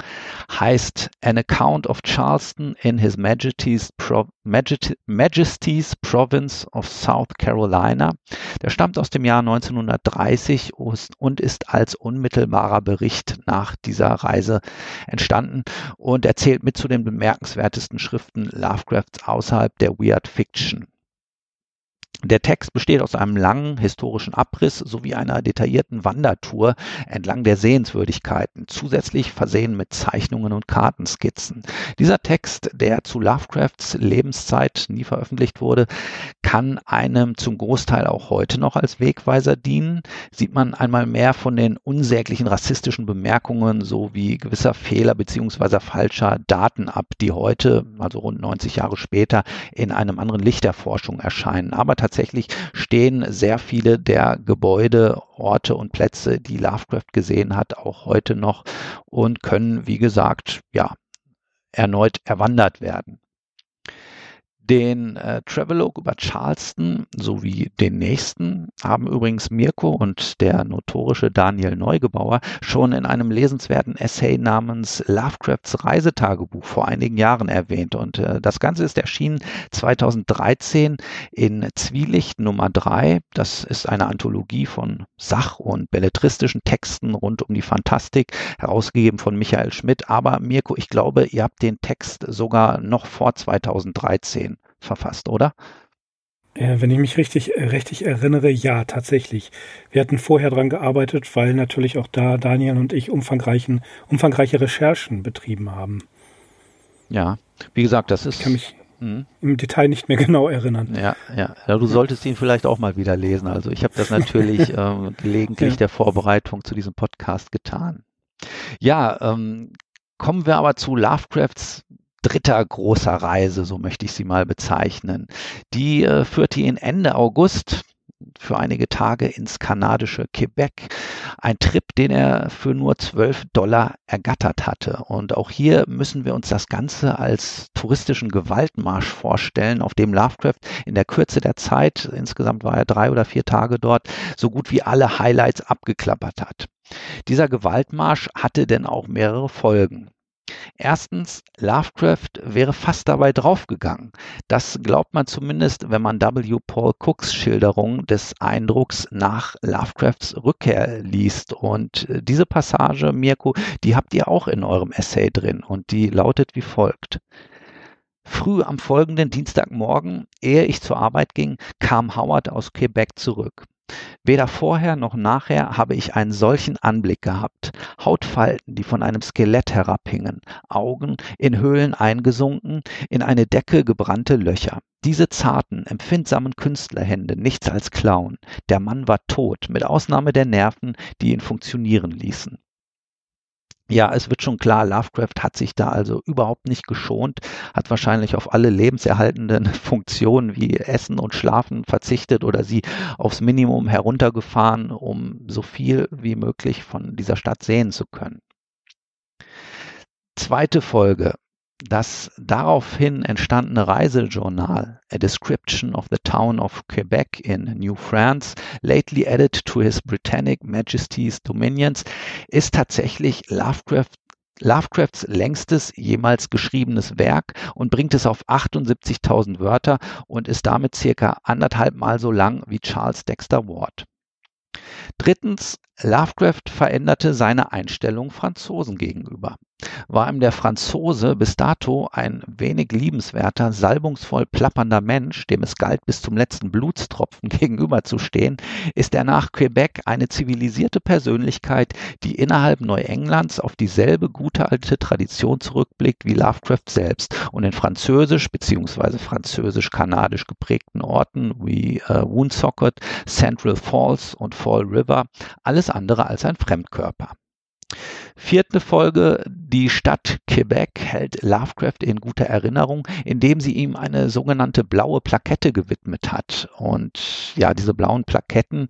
heißt An Account of Charleston in His Majesty's, Pro Majesty's Province of South Carolina. Der stammt aus dem Jahr 1930 und ist als unmittelbarer Bericht nach dieser Reise entstanden und erzählt mit zu den bemerkenswertesten Schriften Lovecrafts außerhalb der Weird Fiction. Der Text besteht aus einem langen historischen Abriss sowie einer detaillierten Wandertour entlang der Sehenswürdigkeiten, zusätzlich versehen mit Zeichnungen und Kartenskizzen. Dieser Text, der zu Lovecrafts Lebenszeit nie veröffentlicht wurde, kann einem zum Großteil auch heute noch als Wegweiser dienen. Sieht man einmal mehr von den unsäglichen rassistischen Bemerkungen sowie gewisser Fehler beziehungsweise falscher Daten ab, die heute, also rund 90 Jahre später, in einem anderen Licht der Forschung erscheinen. Aber tatsächlich stehen sehr viele der Gebäude, Orte und Plätze, die Lovecraft gesehen hat, auch heute noch und können, wie gesagt, ja, erneut erwandert werden. Den äh, Travelogue über Charleston sowie den nächsten haben übrigens Mirko und der notorische Daniel Neugebauer schon in einem lesenswerten Essay namens Lovecrafts Reisetagebuch vor einigen Jahren erwähnt. Und äh, das Ganze ist erschienen 2013 in Zwielicht Nummer 3. Das ist eine Anthologie von Sach- und belletristischen Texten rund um die Fantastik, herausgegeben von Michael Schmidt. Aber Mirko, ich glaube, ihr habt den Text sogar noch vor 2013 verfasst, oder? Wenn ich mich richtig, äh, richtig erinnere, ja, tatsächlich. Wir hatten vorher dran gearbeitet, weil natürlich auch da Daniel und ich umfangreichen, umfangreiche Recherchen betrieben haben. Ja, wie gesagt, das ist. Ich kann mich mhm. im Detail nicht mehr genau erinnern. Ja, ja. ja du solltest ihn vielleicht auch mal wieder lesen. Also ich habe das natürlich ähm, gelegentlich ja. der Vorbereitung zu diesem Podcast getan. Ja, ähm, kommen wir aber zu Lovecrafts dritter großer Reise, so möchte ich sie mal bezeichnen. Die äh, führte ihn Ende August für einige Tage ins kanadische Quebec. Ein Trip, den er für nur 12 Dollar ergattert hatte. Und auch hier müssen wir uns das Ganze als touristischen Gewaltmarsch vorstellen, auf dem Lovecraft in der Kürze der Zeit, insgesamt war er drei oder vier Tage dort, so gut wie alle Highlights abgeklappert hat. Dieser Gewaltmarsch hatte denn auch mehrere Folgen. Erstens, Lovecraft wäre fast dabei draufgegangen. Das glaubt man zumindest, wenn man W. Paul Cooks Schilderung des Eindrucks nach Lovecrafts Rückkehr liest. Und äh, diese Passage, Mirko, die habt ihr auch in eurem Essay drin und die lautet wie folgt. Früh am folgenden Dienstagmorgen, ehe ich zur Arbeit ging, kam Howard aus Quebec zurück. Weder vorher noch nachher habe ich einen solchen Anblick gehabt. Hautfalten, die von einem Skelett herabhingen, Augen in Höhlen eingesunken, in eine Decke gebrannte Löcher. Diese zarten, empfindsamen Künstlerhände, nichts als Klauen. Der Mann war tot, mit Ausnahme der Nerven, die ihn funktionieren ließen. Ja, es wird schon klar, Lovecraft hat sich da also überhaupt nicht geschont, hat wahrscheinlich auf alle lebenserhaltenden Funktionen wie Essen und Schlafen verzichtet oder sie aufs Minimum heruntergefahren, um so viel wie möglich von dieser Stadt sehen zu können. Zweite Folge das daraufhin entstandene Reisejournal A Description of the Town of Quebec in New France, lately added to his Britannic Majesty's Dominions, ist tatsächlich Lovecraft Lovecrafts längstes jemals geschriebenes Werk und bringt es auf 78.000 Wörter und ist damit circa anderthalb Mal so lang wie Charles Dexter Ward. Drittens, Lovecraft veränderte seine Einstellung Franzosen gegenüber war ihm der Franzose bis dato ein wenig liebenswerter, salbungsvoll plappernder Mensch, dem es galt, bis zum letzten Blutstropfen gegenüberzustehen, ist er nach Quebec eine zivilisierte Persönlichkeit, die innerhalb Neuenglands auf dieselbe gute alte Tradition zurückblickt wie Lovecraft selbst und in französisch bzw. französisch-kanadisch geprägten Orten wie äh, Woonsocket, Central Falls und Fall River alles andere als ein Fremdkörper. Vierte Folge, die Stadt Quebec hält Lovecraft in guter Erinnerung, indem sie ihm eine sogenannte blaue Plakette gewidmet hat. Und ja, diese blauen Plaketten,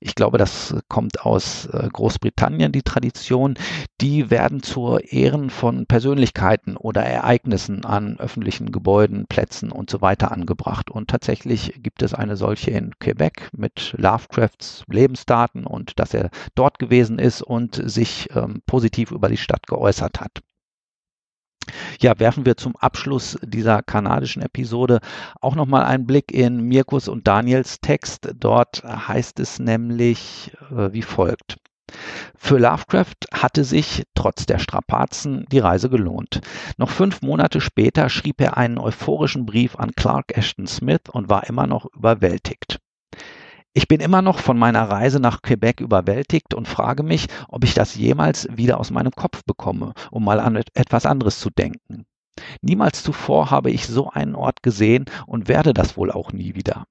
ich glaube, das kommt aus äh, Großbritannien, die Tradition, die werden zur Ehren von Persönlichkeiten oder Ereignissen an öffentlichen Gebäuden, Plätzen und so weiter angebracht. Und tatsächlich gibt es eine solche in Quebec mit Lovecrafts Lebensdaten und dass er dort gewesen ist und sich ähm, positiv über die Stadt geäußert hat. Ja, werfen wir zum Abschluss dieser kanadischen Episode auch nochmal einen Blick in Mirkus und Daniels Text. Dort heißt es nämlich äh, wie folgt. Für Lovecraft hatte sich, trotz der Strapazen, die Reise gelohnt. Noch fünf Monate später schrieb er einen euphorischen Brief an Clark Ashton Smith und war immer noch überwältigt. Ich bin immer noch von meiner Reise nach Quebec überwältigt und frage mich, ob ich das jemals wieder aus meinem Kopf bekomme, um mal an etwas anderes zu denken. Niemals zuvor habe ich so einen Ort gesehen und werde das wohl auch nie wieder.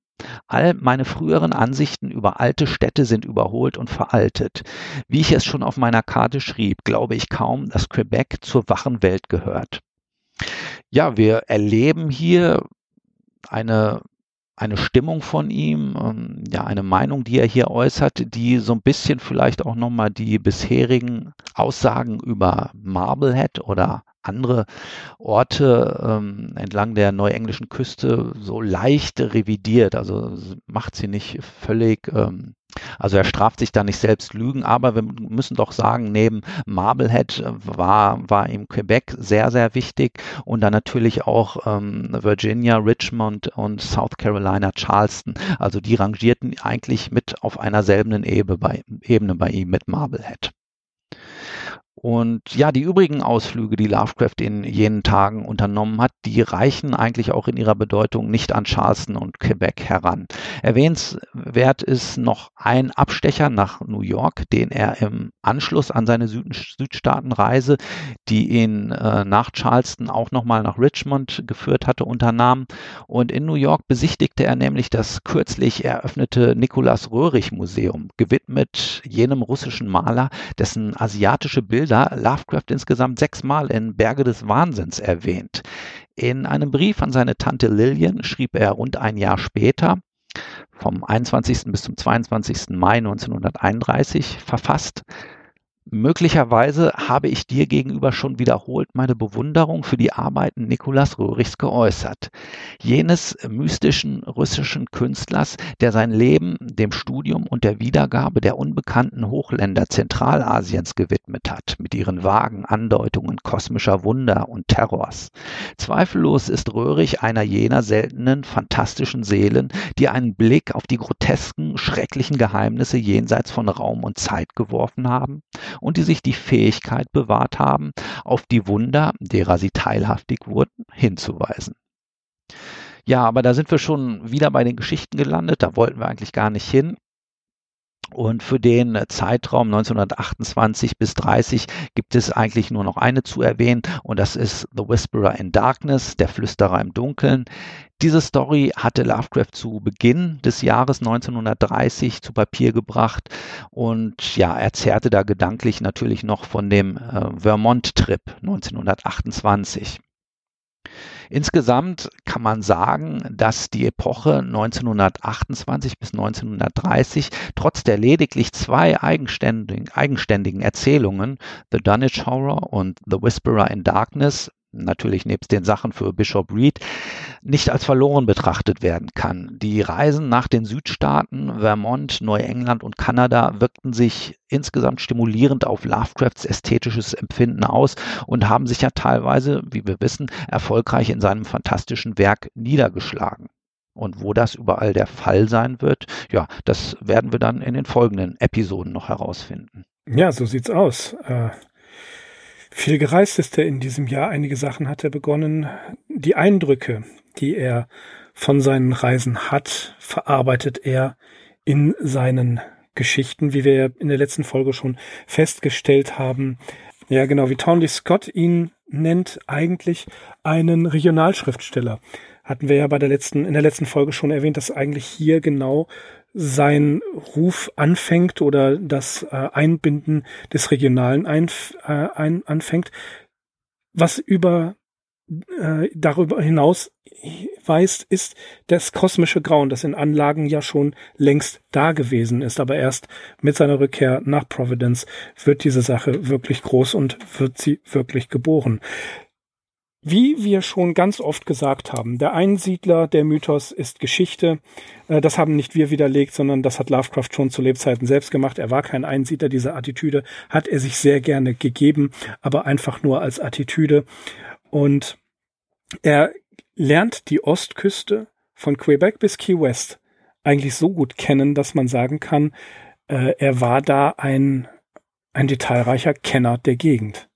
All meine früheren Ansichten über alte Städte sind überholt und veraltet. Wie ich es schon auf meiner Karte schrieb, glaube ich kaum, dass Quebec zur wachen Welt gehört. Ja, wir erleben hier eine eine Stimmung von ihm, ähm, ja, eine Meinung, die er hier äußert, die so ein bisschen vielleicht auch nochmal die bisherigen Aussagen über Marblehead oder andere Orte ähm, entlang der neuenglischen Küste so leicht revidiert. Also macht sie nicht völlig, ähm, also er straft sich da nicht selbst Lügen, aber wir müssen doch sagen, neben Marblehead war, war ihm Quebec sehr, sehr wichtig und dann natürlich auch ähm, Virginia, Richmond und South Carolina, Charleston. Also die rangierten eigentlich mit auf einer selben Ebene bei, Ebene bei ihm mit Marblehead. Und ja, die übrigen Ausflüge, die Lovecraft in jenen Tagen unternommen hat, die reichen eigentlich auch in ihrer Bedeutung nicht an Charleston und Quebec heran. Erwähnenswert ist noch ein Abstecher nach New York, den er im Anschluss an seine Süd Südstaatenreise, die ihn äh, nach Charleston auch nochmal nach Richmond geführt hatte, unternahm. Und in New York besichtigte er nämlich das kürzlich eröffnete Nikolaus Röhrig Museum, gewidmet jenem russischen Maler, dessen asiatische Bilder Bilder Lovecraft insgesamt sechsmal in Berge des Wahnsinns erwähnt. In einem Brief an seine Tante Lillian schrieb er rund ein Jahr später, vom 21. bis zum 22. Mai 1931 verfasst, Möglicherweise habe ich dir gegenüber schon wiederholt meine Bewunderung für die Arbeiten Nikolaus Röhrichs geäußert, jenes mystischen russischen Künstlers, der sein Leben dem Studium und der Wiedergabe der unbekannten Hochländer Zentralasiens gewidmet hat, mit ihren vagen Andeutungen kosmischer Wunder und Terrors. Zweifellos ist Röhrig einer jener seltenen, fantastischen Seelen, die einen Blick auf die grotesken, schrecklichen Geheimnisse jenseits von Raum und Zeit geworfen haben und die sich die Fähigkeit bewahrt haben, auf die Wunder, derer sie teilhaftig wurden, hinzuweisen. Ja, aber da sind wir schon wieder bei den Geschichten gelandet, da wollten wir eigentlich gar nicht hin. Und für den Zeitraum 1928 bis 30 gibt es eigentlich nur noch eine zu erwähnen und das ist The Whisperer in Darkness, der Flüsterer im Dunkeln. Diese Story hatte Lovecraft zu Beginn des Jahres 1930 zu Papier gebracht und ja, er zehrte da gedanklich natürlich noch von dem äh, Vermont-Trip 1928. Insgesamt kann man sagen, dass die Epoche 1928 bis 1930 trotz der lediglich zwei eigenständigen, eigenständigen Erzählungen, The Dunwich Horror und The Whisperer in Darkness, natürlich nebst den Sachen für Bishop Reed, nicht als verloren betrachtet werden kann. Die Reisen nach den Südstaaten, Vermont, Neuengland und Kanada wirkten sich insgesamt stimulierend auf Lovecrafts ästhetisches Empfinden aus und haben sich ja teilweise, wie wir wissen, erfolgreich in seinem fantastischen Werk niedergeschlagen. Und wo das überall der Fall sein wird, ja, das werden wir dann in den folgenden Episoden noch herausfinden. Ja, so sieht's aus. Äh, viel gereist ist er in diesem Jahr. Einige Sachen hat er begonnen. Die Eindrücke, die er von seinen Reisen hat, verarbeitet er in seinen Geschichten, wie wir in der letzten Folge schon festgestellt haben. Ja, genau, wie Townley Scott ihn nennt, eigentlich einen Regionalschriftsteller. Hatten wir ja bei der letzten, in der letzten Folge schon erwähnt, dass eigentlich hier genau sein Ruf anfängt oder das äh, Einbinden des Regionalen ein, äh, ein, anfängt, was über äh, darüber hinaus weist, ist das kosmische Grauen, das in Anlagen ja schon längst da gewesen ist. Aber erst mit seiner Rückkehr nach Providence wird diese Sache wirklich groß und wird sie wirklich geboren. Wie wir schon ganz oft gesagt haben, der Einsiedler, der Mythos ist Geschichte. Äh, das haben nicht wir widerlegt, sondern das hat Lovecraft schon zu Lebzeiten selbst gemacht. Er war kein Einsiedler. Diese Attitüde hat er sich sehr gerne gegeben, aber einfach nur als Attitüde. Und er lernt die Ostküste von Quebec bis Key West eigentlich so gut kennen, dass man sagen kann, äh, er war da ein, ein detailreicher Kenner der Gegend.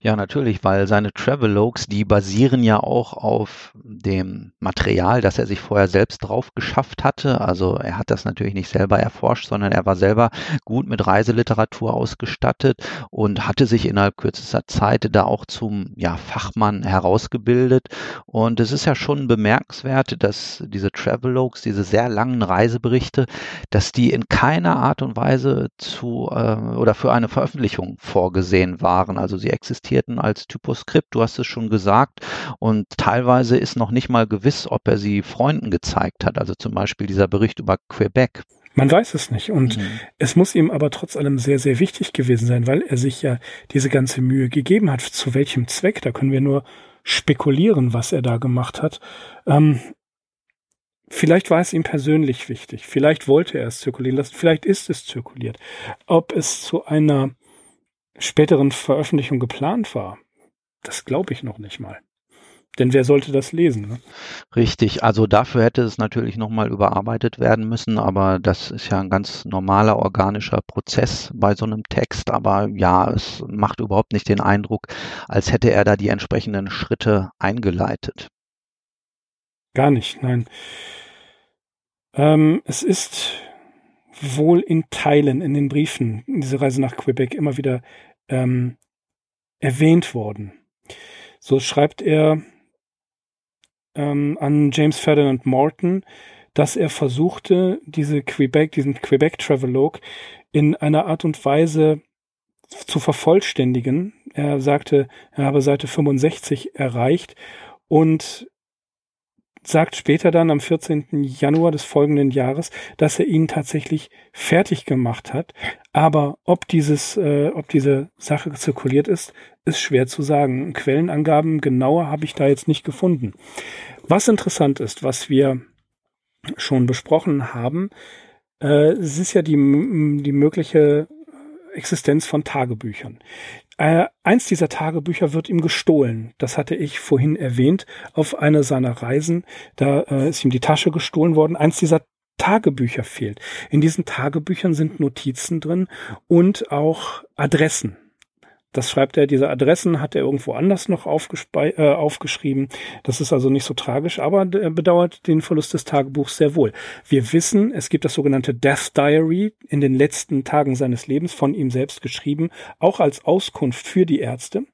Ja, natürlich, weil seine Travelogues, die basieren ja auch auf dem Material, das er sich vorher selbst drauf geschafft hatte. Also er hat das natürlich nicht selber erforscht, sondern er war selber gut mit Reiseliteratur ausgestattet und hatte sich innerhalb kürzester Zeit da auch zum ja, Fachmann herausgebildet. Und es ist ja schon bemerkenswert, dass diese Travelogues, diese sehr langen Reiseberichte, dass die in keiner Art und Weise zu äh, oder für eine Veröffentlichung vorgesehen waren. Also sie existierten als Typoskript, du hast es schon gesagt, und teilweise ist noch nicht mal gewiss, ob er sie Freunden gezeigt hat, also zum Beispiel dieser Bericht über Quebec. Man weiß es nicht. Und mhm. es muss ihm aber trotz allem sehr, sehr wichtig gewesen sein, weil er sich ja diese ganze Mühe gegeben hat. Zu welchem Zweck? Da können wir nur spekulieren, was er da gemacht hat. Ähm, vielleicht war es ihm persönlich wichtig. Vielleicht wollte er es zirkulieren lassen. Vielleicht ist es zirkuliert. Ob es zu einer späteren Veröffentlichung geplant war, das glaube ich noch nicht mal. Denn wer sollte das lesen? Ne? Richtig, also dafür hätte es natürlich nochmal überarbeitet werden müssen, aber das ist ja ein ganz normaler organischer Prozess bei so einem Text. Aber ja, es macht überhaupt nicht den Eindruck, als hätte er da die entsprechenden Schritte eingeleitet. Gar nicht, nein. Ähm, es ist wohl in Teilen in den Briefen, in dieser Reise nach Quebec, immer wieder ähm, erwähnt worden. So schreibt er ähm, an James Ferdinand Morton, dass er versuchte, diese Quebec, diesen Quebec Travelogue in einer Art und Weise zu vervollständigen. Er sagte, er habe Seite 65 erreicht und sagt später dann am 14. Januar des folgenden Jahres, dass er ihn tatsächlich fertig gemacht hat. Aber ob dieses, äh, ob diese Sache zirkuliert ist, ist schwer zu sagen. Quellenangaben genauer habe ich da jetzt nicht gefunden. Was interessant ist, was wir schon besprochen haben, äh, es ist ja die, die mögliche Existenz von Tagebüchern. Äh, eins dieser Tagebücher wird ihm gestohlen. Das hatte ich vorhin erwähnt auf einer seiner Reisen. Da äh, ist ihm die Tasche gestohlen worden. Eins dieser Tagebücher fehlt. In diesen Tagebüchern sind Notizen drin und auch Adressen. Das schreibt er, diese Adressen hat er irgendwo anders noch äh, aufgeschrieben. Das ist also nicht so tragisch, aber er bedauert den Verlust des Tagebuchs sehr wohl. Wir wissen, es gibt das sogenannte Death Diary in den letzten Tagen seines Lebens von ihm selbst geschrieben, auch als Auskunft für die Ärzte.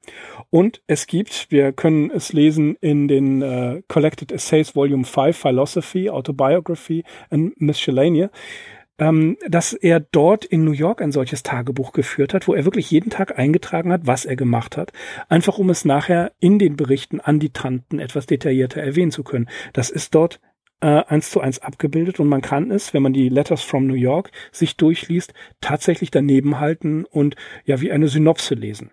Und es gibt, wir können es lesen in den äh, Collected Essays Volume 5 Philosophy, Autobiography and Miscellanea, ähm, dass er dort in New York ein solches Tagebuch geführt hat, wo er wirklich jeden Tag eingetragen hat, was er gemacht hat, einfach um es nachher in den Berichten an die Tanten etwas detaillierter erwähnen zu können. Das ist dort äh, eins zu eins abgebildet und man kann es, wenn man die Letters from New York sich durchliest, tatsächlich daneben halten und ja wie eine Synopse lesen.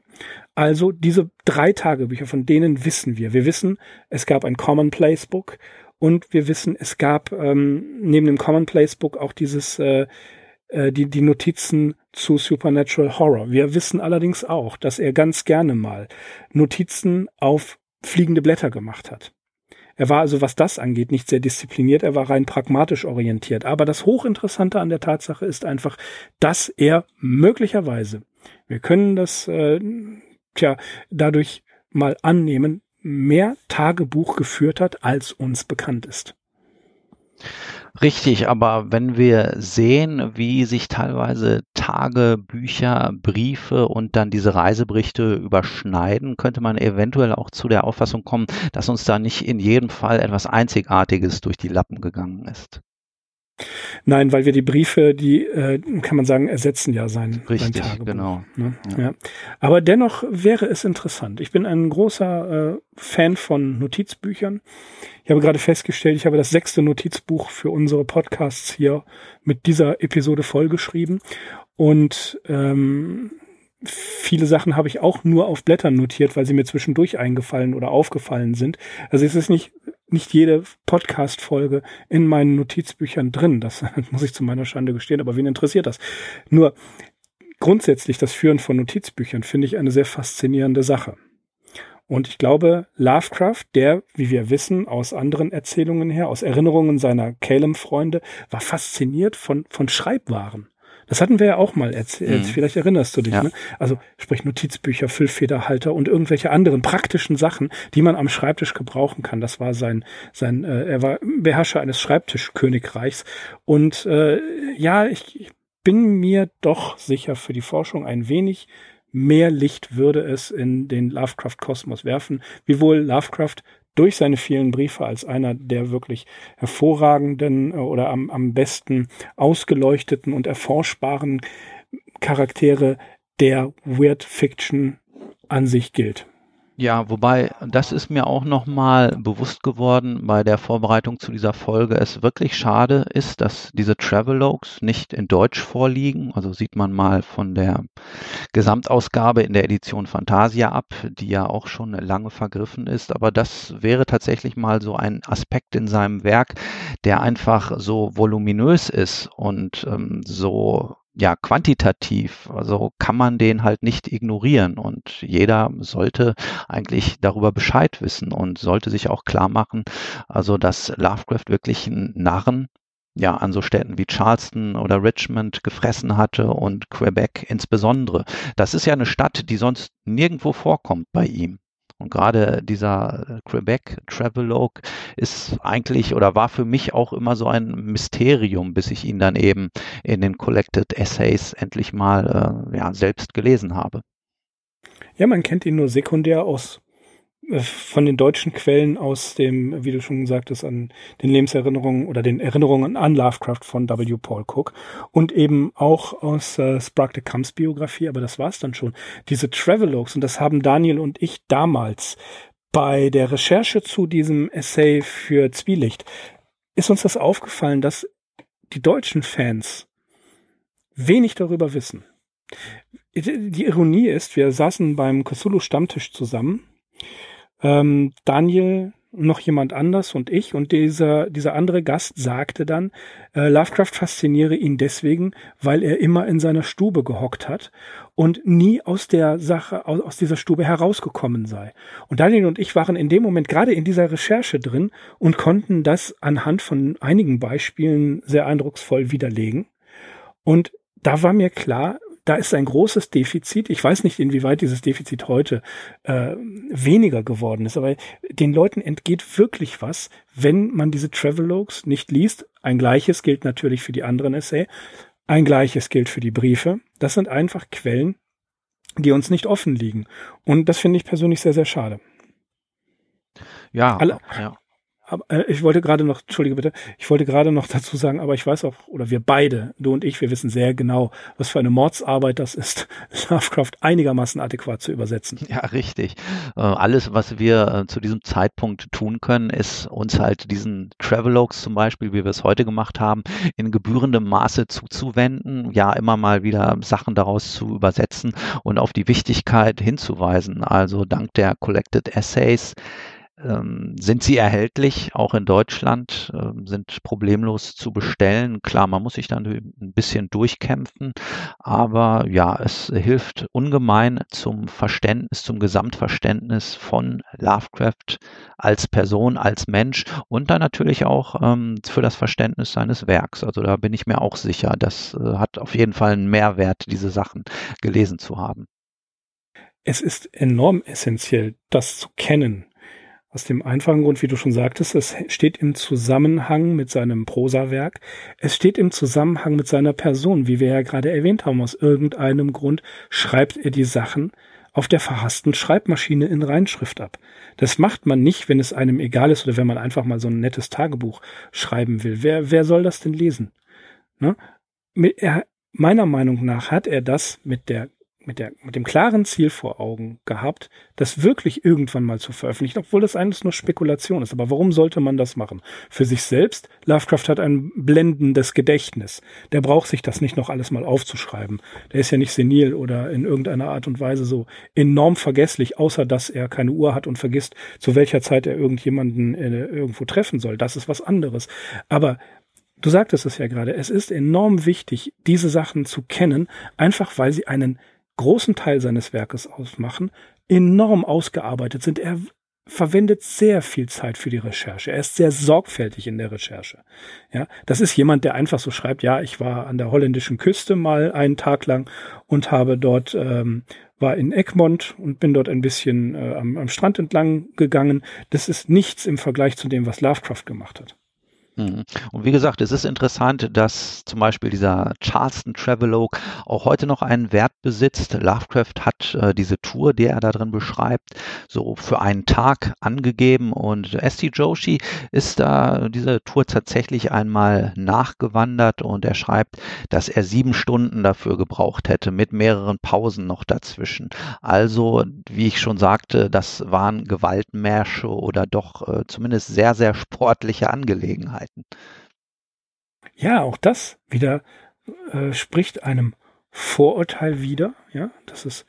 Also diese drei Tagebücher, von denen wissen wir. Wir wissen, es gab ein Commonplace Book und wir wissen, es gab ähm, neben dem Commonplace Book auch dieses äh, äh, die, die Notizen zu Supernatural Horror. Wir wissen allerdings auch, dass er ganz gerne mal Notizen auf fliegende Blätter gemacht hat. Er war also, was das angeht, nicht sehr diszipliniert, er war rein pragmatisch orientiert. Aber das Hochinteressante an der Tatsache ist einfach, dass er möglicherweise, wir können das äh, tja, dadurch mal annehmen, mehr Tagebuch geführt hat, als uns bekannt ist. Richtig, aber wenn wir sehen, wie sich teilweise Tagebücher, Briefe und dann diese Reiseberichte überschneiden, könnte man eventuell auch zu der Auffassung kommen, dass uns da nicht in jedem Fall etwas Einzigartiges durch die Lappen gegangen ist. Nein, weil wir die Briefe, die äh, kann man sagen, ersetzen ja sein, Richtig, sein Tagebuch. Genau. Ne? Ja. ja. Aber dennoch wäre es interessant. Ich bin ein großer äh, Fan von Notizbüchern. Ich habe gerade festgestellt, ich habe das sechste Notizbuch für unsere Podcasts hier mit dieser Episode vollgeschrieben. Und ähm, viele Sachen habe ich auch nur auf Blättern notiert, weil sie mir zwischendurch eingefallen oder aufgefallen sind. Also es ist nicht nicht jede Podcast-Folge in meinen Notizbüchern drin. Das muss ich zu meiner Schande gestehen, aber wen interessiert das? Nur grundsätzlich das Führen von Notizbüchern finde ich eine sehr faszinierende Sache. Und ich glaube, Lovecraft, der, wie wir wissen, aus anderen Erzählungen her, aus Erinnerungen seiner Calem-Freunde, war fasziniert von, von Schreibwaren. Das hatten wir ja auch mal erzählt. Mhm. Vielleicht erinnerst du dich. Ja. Ne? Also sprich Notizbücher, Füllfederhalter und irgendwelche anderen praktischen Sachen, die man am Schreibtisch gebrauchen kann. Das war sein, sein, äh, er war Beherrscher eines Schreibtischkönigreichs. Und äh, ja, ich, ich bin mir doch sicher für die Forschung ein wenig mehr Licht würde es in den Lovecraft-Kosmos werfen, wiewohl Lovecraft durch seine vielen Briefe als einer der wirklich hervorragenden äh, oder am, am besten ausgeleuchteten und erforschbaren Charaktere der Weird Fiction an sich gilt. Ja, wobei, das ist mir auch nochmal bewusst geworden bei der Vorbereitung zu dieser Folge, es wirklich schade ist, dass diese Travelogues nicht in Deutsch vorliegen. Also sieht man mal von der Gesamtausgabe in der Edition Fantasia ab, die ja auch schon lange vergriffen ist. Aber das wäre tatsächlich mal so ein Aspekt in seinem Werk, der einfach so voluminös ist und ähm, so ja, quantitativ, also kann man den halt nicht ignorieren und jeder sollte eigentlich darüber Bescheid wissen und sollte sich auch klar machen, also dass Lovecraft wirklich einen Narren ja, an so Städten wie Charleston oder Richmond gefressen hatte und Quebec insbesondere. Das ist ja eine Stadt, die sonst nirgendwo vorkommt bei ihm. Und gerade dieser äh, Quebec Travelogue ist eigentlich oder war für mich auch immer so ein Mysterium, bis ich ihn dann eben in den Collected Essays endlich mal äh, ja, selbst gelesen habe. Ja, man kennt ihn nur sekundär aus von den deutschen Quellen aus dem, wie du schon gesagt hast, an den Lebenserinnerungen oder den Erinnerungen an Lovecraft von W. Paul Cook und eben auch aus äh, Sprague de Camps Biografie, aber das war's dann schon. Diese Travelogues, und das haben Daniel und ich damals bei der Recherche zu diesem Essay für Zwielicht, ist uns das aufgefallen, dass die deutschen Fans wenig darüber wissen. Die Ironie ist, wir saßen beim Cthulhu Stammtisch zusammen ähm, Daniel, noch jemand anders und ich. Und dieser, dieser andere Gast sagte dann, äh, Lovecraft fasziniere ihn deswegen, weil er immer in seiner Stube gehockt hat und nie aus der Sache, aus, aus dieser Stube herausgekommen sei. Und Daniel und ich waren in dem Moment gerade in dieser Recherche drin und konnten das anhand von einigen Beispielen sehr eindrucksvoll widerlegen. Und da war mir klar, da ist ein großes Defizit. Ich weiß nicht, inwieweit dieses Defizit heute äh, weniger geworden ist, aber den Leuten entgeht wirklich was, wenn man diese Travelogues nicht liest. Ein gleiches gilt natürlich für die anderen Essay. Ein gleiches gilt für die Briefe. Das sind einfach Quellen, die uns nicht offen liegen. Und das finde ich persönlich sehr, sehr schade. Ja, Alle, ja. Aber, äh, ich wollte gerade noch, entschuldige bitte, ich wollte gerade noch dazu sagen, aber ich weiß auch, oder wir beide, du und ich, wir wissen sehr genau, was für eine Mordsarbeit das ist, Lovecraft einigermaßen adäquat zu übersetzen. Ja, richtig. Äh, alles, was wir äh, zu diesem Zeitpunkt tun können, ist uns halt diesen Travelogues zum Beispiel, wie wir es heute gemacht haben, in gebührendem Maße zuzuwenden, ja, immer mal wieder Sachen daraus zu übersetzen und auf die Wichtigkeit hinzuweisen. Also dank der Collected Essays ähm, sind sie erhältlich, auch in Deutschland, ähm, sind problemlos zu bestellen. Klar, man muss sich dann ein bisschen durchkämpfen, aber ja, es hilft ungemein zum Verständnis, zum Gesamtverständnis von Lovecraft als Person, als Mensch und dann natürlich auch ähm, für das Verständnis seines Werks. Also da bin ich mir auch sicher, das äh, hat auf jeden Fall einen Mehrwert, diese Sachen gelesen zu haben. Es ist enorm essentiell, das zu kennen, aus dem einfachen Grund, wie du schon sagtest, es steht im Zusammenhang mit seinem Prosawerk. Es steht im Zusammenhang mit seiner Person, wie wir ja gerade erwähnt haben. Aus irgendeinem Grund schreibt er die Sachen auf der verhassten Schreibmaschine in Reinschrift ab. Das macht man nicht, wenn es einem egal ist oder wenn man einfach mal so ein nettes Tagebuch schreiben will. Wer, wer soll das denn lesen? Ne? Er, meiner Meinung nach hat er das mit der mit, der, mit dem klaren Ziel vor Augen gehabt, das wirklich irgendwann mal zu veröffentlichen, obwohl das eigentlich nur Spekulation ist. Aber warum sollte man das machen? Für sich selbst, Lovecraft hat ein blendendes Gedächtnis. Der braucht sich das nicht noch alles mal aufzuschreiben. Der ist ja nicht senil oder in irgendeiner Art und Weise so enorm vergesslich, außer dass er keine Uhr hat und vergisst, zu welcher Zeit er irgendjemanden äh, irgendwo treffen soll. Das ist was anderes. Aber Du sagtest es ja gerade, es ist enorm wichtig, diese Sachen zu kennen, einfach weil sie einen großen Teil seines Werkes ausmachen, enorm ausgearbeitet sind. Er verwendet sehr viel Zeit für die Recherche. Er ist sehr sorgfältig in der Recherche. Ja, das ist jemand, der einfach so schreibt, ja, ich war an der holländischen Küste mal einen Tag lang und habe dort ähm, war in Egmont und bin dort ein bisschen äh, am, am Strand entlang gegangen. Das ist nichts im Vergleich zu dem, was Lovecraft gemacht hat. Mhm. Und wie gesagt, es ist interessant, dass zum Beispiel dieser Charleston Travelogue auch heute noch einen Wert besitzt. Lovecraft hat äh, diese Tour, die er da drin beschreibt, so für einen Tag angegeben und S.T. Joshi ist da diese Tour tatsächlich einmal nachgewandert und er schreibt, dass er sieben Stunden dafür gebraucht hätte, mit mehreren Pausen noch dazwischen. Also, wie ich schon sagte, das waren Gewaltmärsche oder doch äh, zumindest sehr, sehr sportliche Angelegenheiten. Möglichkeiten. Ja, auch das wieder äh, spricht einem Vorurteil wider, ja, das ist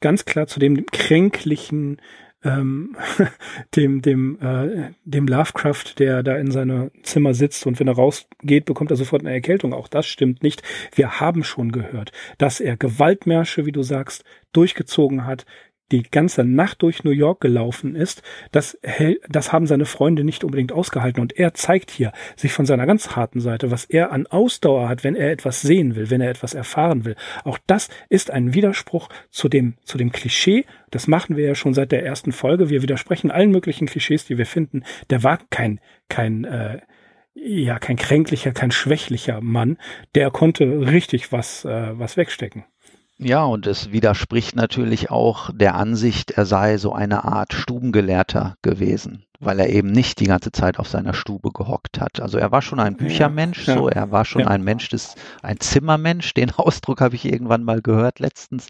ganz klar zu dem kränklichen ähm, dem, dem, äh, dem Lovecraft, der da in seinem Zimmer sitzt und wenn er rausgeht, bekommt er sofort eine Erkältung. Auch das stimmt nicht. Wir haben schon gehört, dass er Gewaltmärsche, wie du sagst, durchgezogen hat, die ganze Nacht durch New York gelaufen ist, das, das haben seine Freunde nicht unbedingt ausgehalten. Und er zeigt hier sich von seiner ganz harten Seite, was er an Ausdauer hat, wenn er etwas sehen will, wenn er etwas erfahren will. Auch das ist ein Widerspruch zu dem, zu dem Klischee. Das machen wir ja schon seit der ersten Folge. Wir widersprechen allen möglichen Klischees, die wir finden. Der war kein, kein, äh, ja, kein kränklicher, kein schwächlicher Mann. Der konnte richtig was, äh, was wegstecken. Ja, und es widerspricht natürlich auch der Ansicht, er sei so eine Art Stubengelehrter gewesen weil er eben nicht die ganze Zeit auf seiner Stube gehockt hat. Also er war schon ein Büchermensch, ja, so er war schon ja. ein Mensch des, ein Zimmermensch, den Ausdruck habe ich irgendwann mal gehört letztens.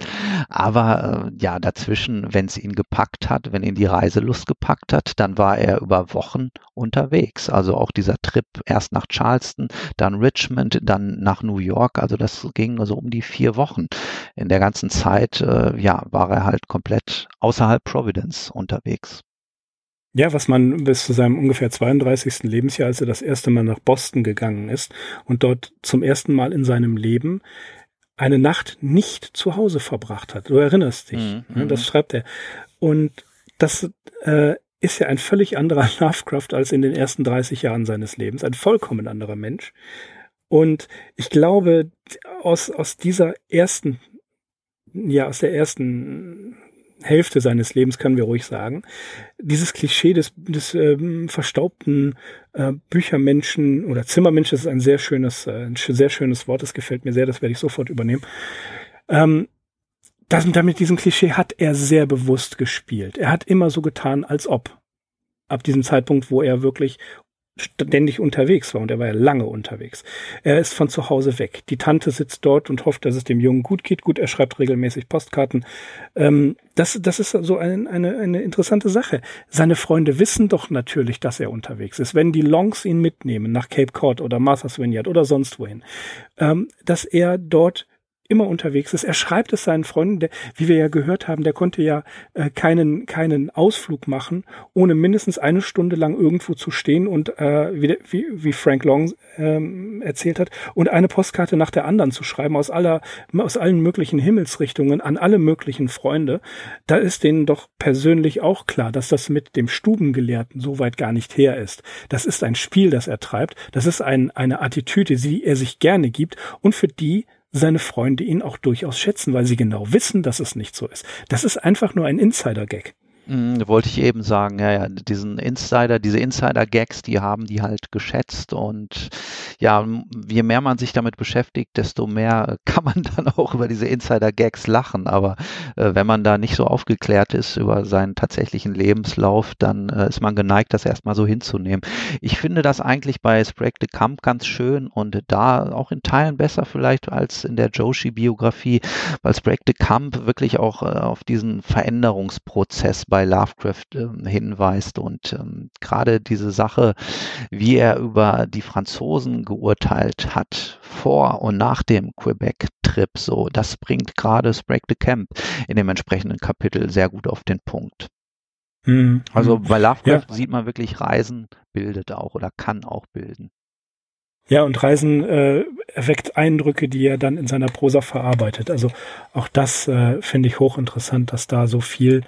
Aber äh, ja, dazwischen, wenn es ihn gepackt hat, wenn ihn die Reiselust gepackt hat, dann war er über Wochen unterwegs. Also auch dieser Trip erst nach Charleston, dann Richmond, dann nach New York. Also das ging so um die vier Wochen. In der ganzen Zeit, äh, ja, war er halt komplett außerhalb Providence unterwegs. Ja, was man bis zu seinem ungefähr 32. Lebensjahr, als er das erste Mal nach Boston gegangen ist und dort zum ersten Mal in seinem Leben eine Nacht nicht zu Hause verbracht hat. Du erinnerst dich. Mhm. Ne, das schreibt er. Und das äh, ist ja ein völlig anderer Lovecraft als in den ersten 30 Jahren seines Lebens. Ein vollkommen anderer Mensch. Und ich glaube, aus, aus dieser ersten, ja, aus der ersten Hälfte seines Lebens, können wir ruhig sagen. Dieses Klischee des, des ähm, verstaubten äh, Büchermenschen oder Zimmermenschen ist ein sehr schönes, äh, ein sehr schönes Wort. Das gefällt mir sehr. Das werde ich sofort übernehmen. Ähm, das, damit diesem Klischee hat er sehr bewusst gespielt. Er hat immer so getan, als ob. Ab diesem Zeitpunkt, wo er wirklich ständig unterwegs war und er war ja lange unterwegs. Er ist von zu Hause weg. Die Tante sitzt dort und hofft, dass es dem Jungen gut geht. Gut, er schreibt regelmäßig Postkarten. Ähm, das, das ist so ein, eine, eine interessante Sache. Seine Freunde wissen doch natürlich, dass er unterwegs ist. Wenn die Longs ihn mitnehmen nach Cape Cod oder Martha's Vineyard oder sonst wohin, ähm, dass er dort immer unterwegs ist. Er schreibt es seinen Freunden, der, wie wir ja gehört haben, der konnte ja äh, keinen, keinen Ausflug machen, ohne mindestens eine Stunde lang irgendwo zu stehen und äh, wie, wie, wie Frank Long ähm, erzählt hat, und eine Postkarte nach der anderen zu schreiben aus aller, aus allen möglichen Himmelsrichtungen an alle möglichen Freunde. Da ist denen doch persönlich auch klar, dass das mit dem Stubengelehrten so weit gar nicht her ist. Das ist ein Spiel, das er treibt. Das ist ein, eine Attitüde, die er sich gerne gibt und für die seine Freunde ihn auch durchaus schätzen, weil sie genau wissen, dass es nicht so ist. Das ist einfach nur ein Insider-Gag. Mhm, wollte ich eben sagen, ja, ja, diesen Insider, diese Insider-Gags, die haben die halt geschätzt und ja, je mehr man sich damit beschäftigt, desto mehr kann man dann auch über diese Insider-Gags lachen. Aber äh, wenn man da nicht so aufgeklärt ist über seinen tatsächlichen Lebenslauf, dann äh, ist man geneigt, das erstmal so hinzunehmen. Ich finde das eigentlich bei Sprague de Camp ganz schön und da auch in Teilen besser vielleicht als in der Joshi-Biografie, weil Sprague de Camp wirklich auch äh, auf diesen Veränderungsprozess bei bei Lovecraft ähm, hinweist und ähm, gerade diese Sache, wie er über die Franzosen geurteilt hat vor und nach dem Quebec-Trip, so das bringt gerade Sprague de Camp in dem entsprechenden Kapitel sehr gut auf den Punkt. Mhm. Also bei Lovecraft ja. sieht man wirklich, Reisen bildet auch oder kann auch bilden. Ja, und Reisen äh, erweckt Eindrücke, die er dann in seiner Prosa verarbeitet. Also auch das äh, finde ich hochinteressant, dass da so viel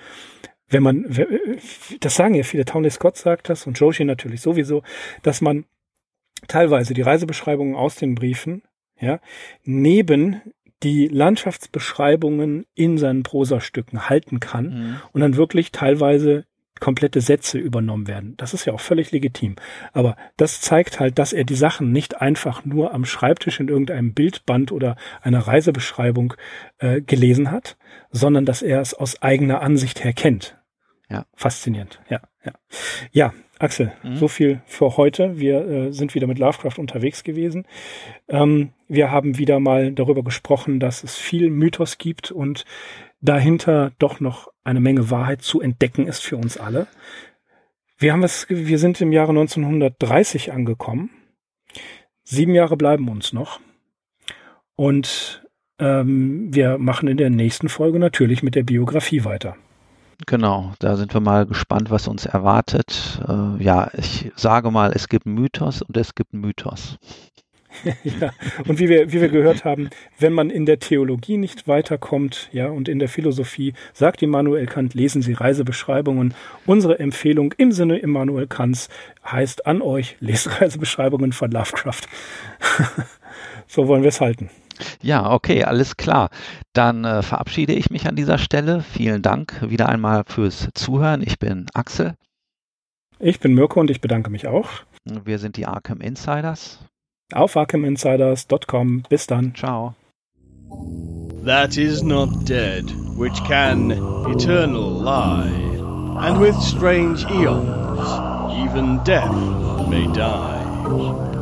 wenn man, das sagen ja viele, Townley Scott sagt das und Joshi natürlich sowieso, dass man teilweise die Reisebeschreibungen aus den Briefen, ja, neben die Landschaftsbeschreibungen in seinen Prosastücken halten kann mhm. und dann wirklich teilweise komplette Sätze übernommen werden. Das ist ja auch völlig legitim. Aber das zeigt halt, dass er die Sachen nicht einfach nur am Schreibtisch in irgendeinem Bildband oder einer Reisebeschreibung äh, gelesen hat, sondern dass er es aus eigener Ansicht her kennt. Ja. Faszinierend. Ja, ja. Ja, Axel, mhm. so viel für heute. Wir äh, sind wieder mit Lovecraft unterwegs gewesen. Ähm, wir haben wieder mal darüber gesprochen, dass es viel Mythos gibt und dahinter doch noch eine Menge Wahrheit zu entdecken ist für uns alle. Wir haben es, wir sind im Jahre 1930 angekommen. Sieben Jahre bleiben uns noch. Und ähm, wir machen in der nächsten Folge natürlich mit der Biografie weiter. Genau, da sind wir mal gespannt, was uns erwartet. Äh, ja, ich sage mal, es gibt Mythos und es gibt Mythos. ja, und wie wir, wie wir gehört haben, wenn man in der Theologie nicht weiterkommt, ja, und in der Philosophie, sagt Immanuel Kant, lesen Sie Reisebeschreibungen. Unsere Empfehlung im Sinne Immanuel Kants heißt an euch, lest Reisebeschreibungen von Lovecraft. so wollen wir es halten. Ja, okay, alles klar. Dann äh, verabschiede ich mich an dieser Stelle. Vielen Dank wieder einmal fürs Zuhören. Ich bin Axel. Ich bin Mirko und ich bedanke mich auch. Wir sind die Arkham Insiders. Auf arkhaminsiders.com. Bis dann. Ciao. That is not dead, which can eternal lie, and with strange eons, even death may die.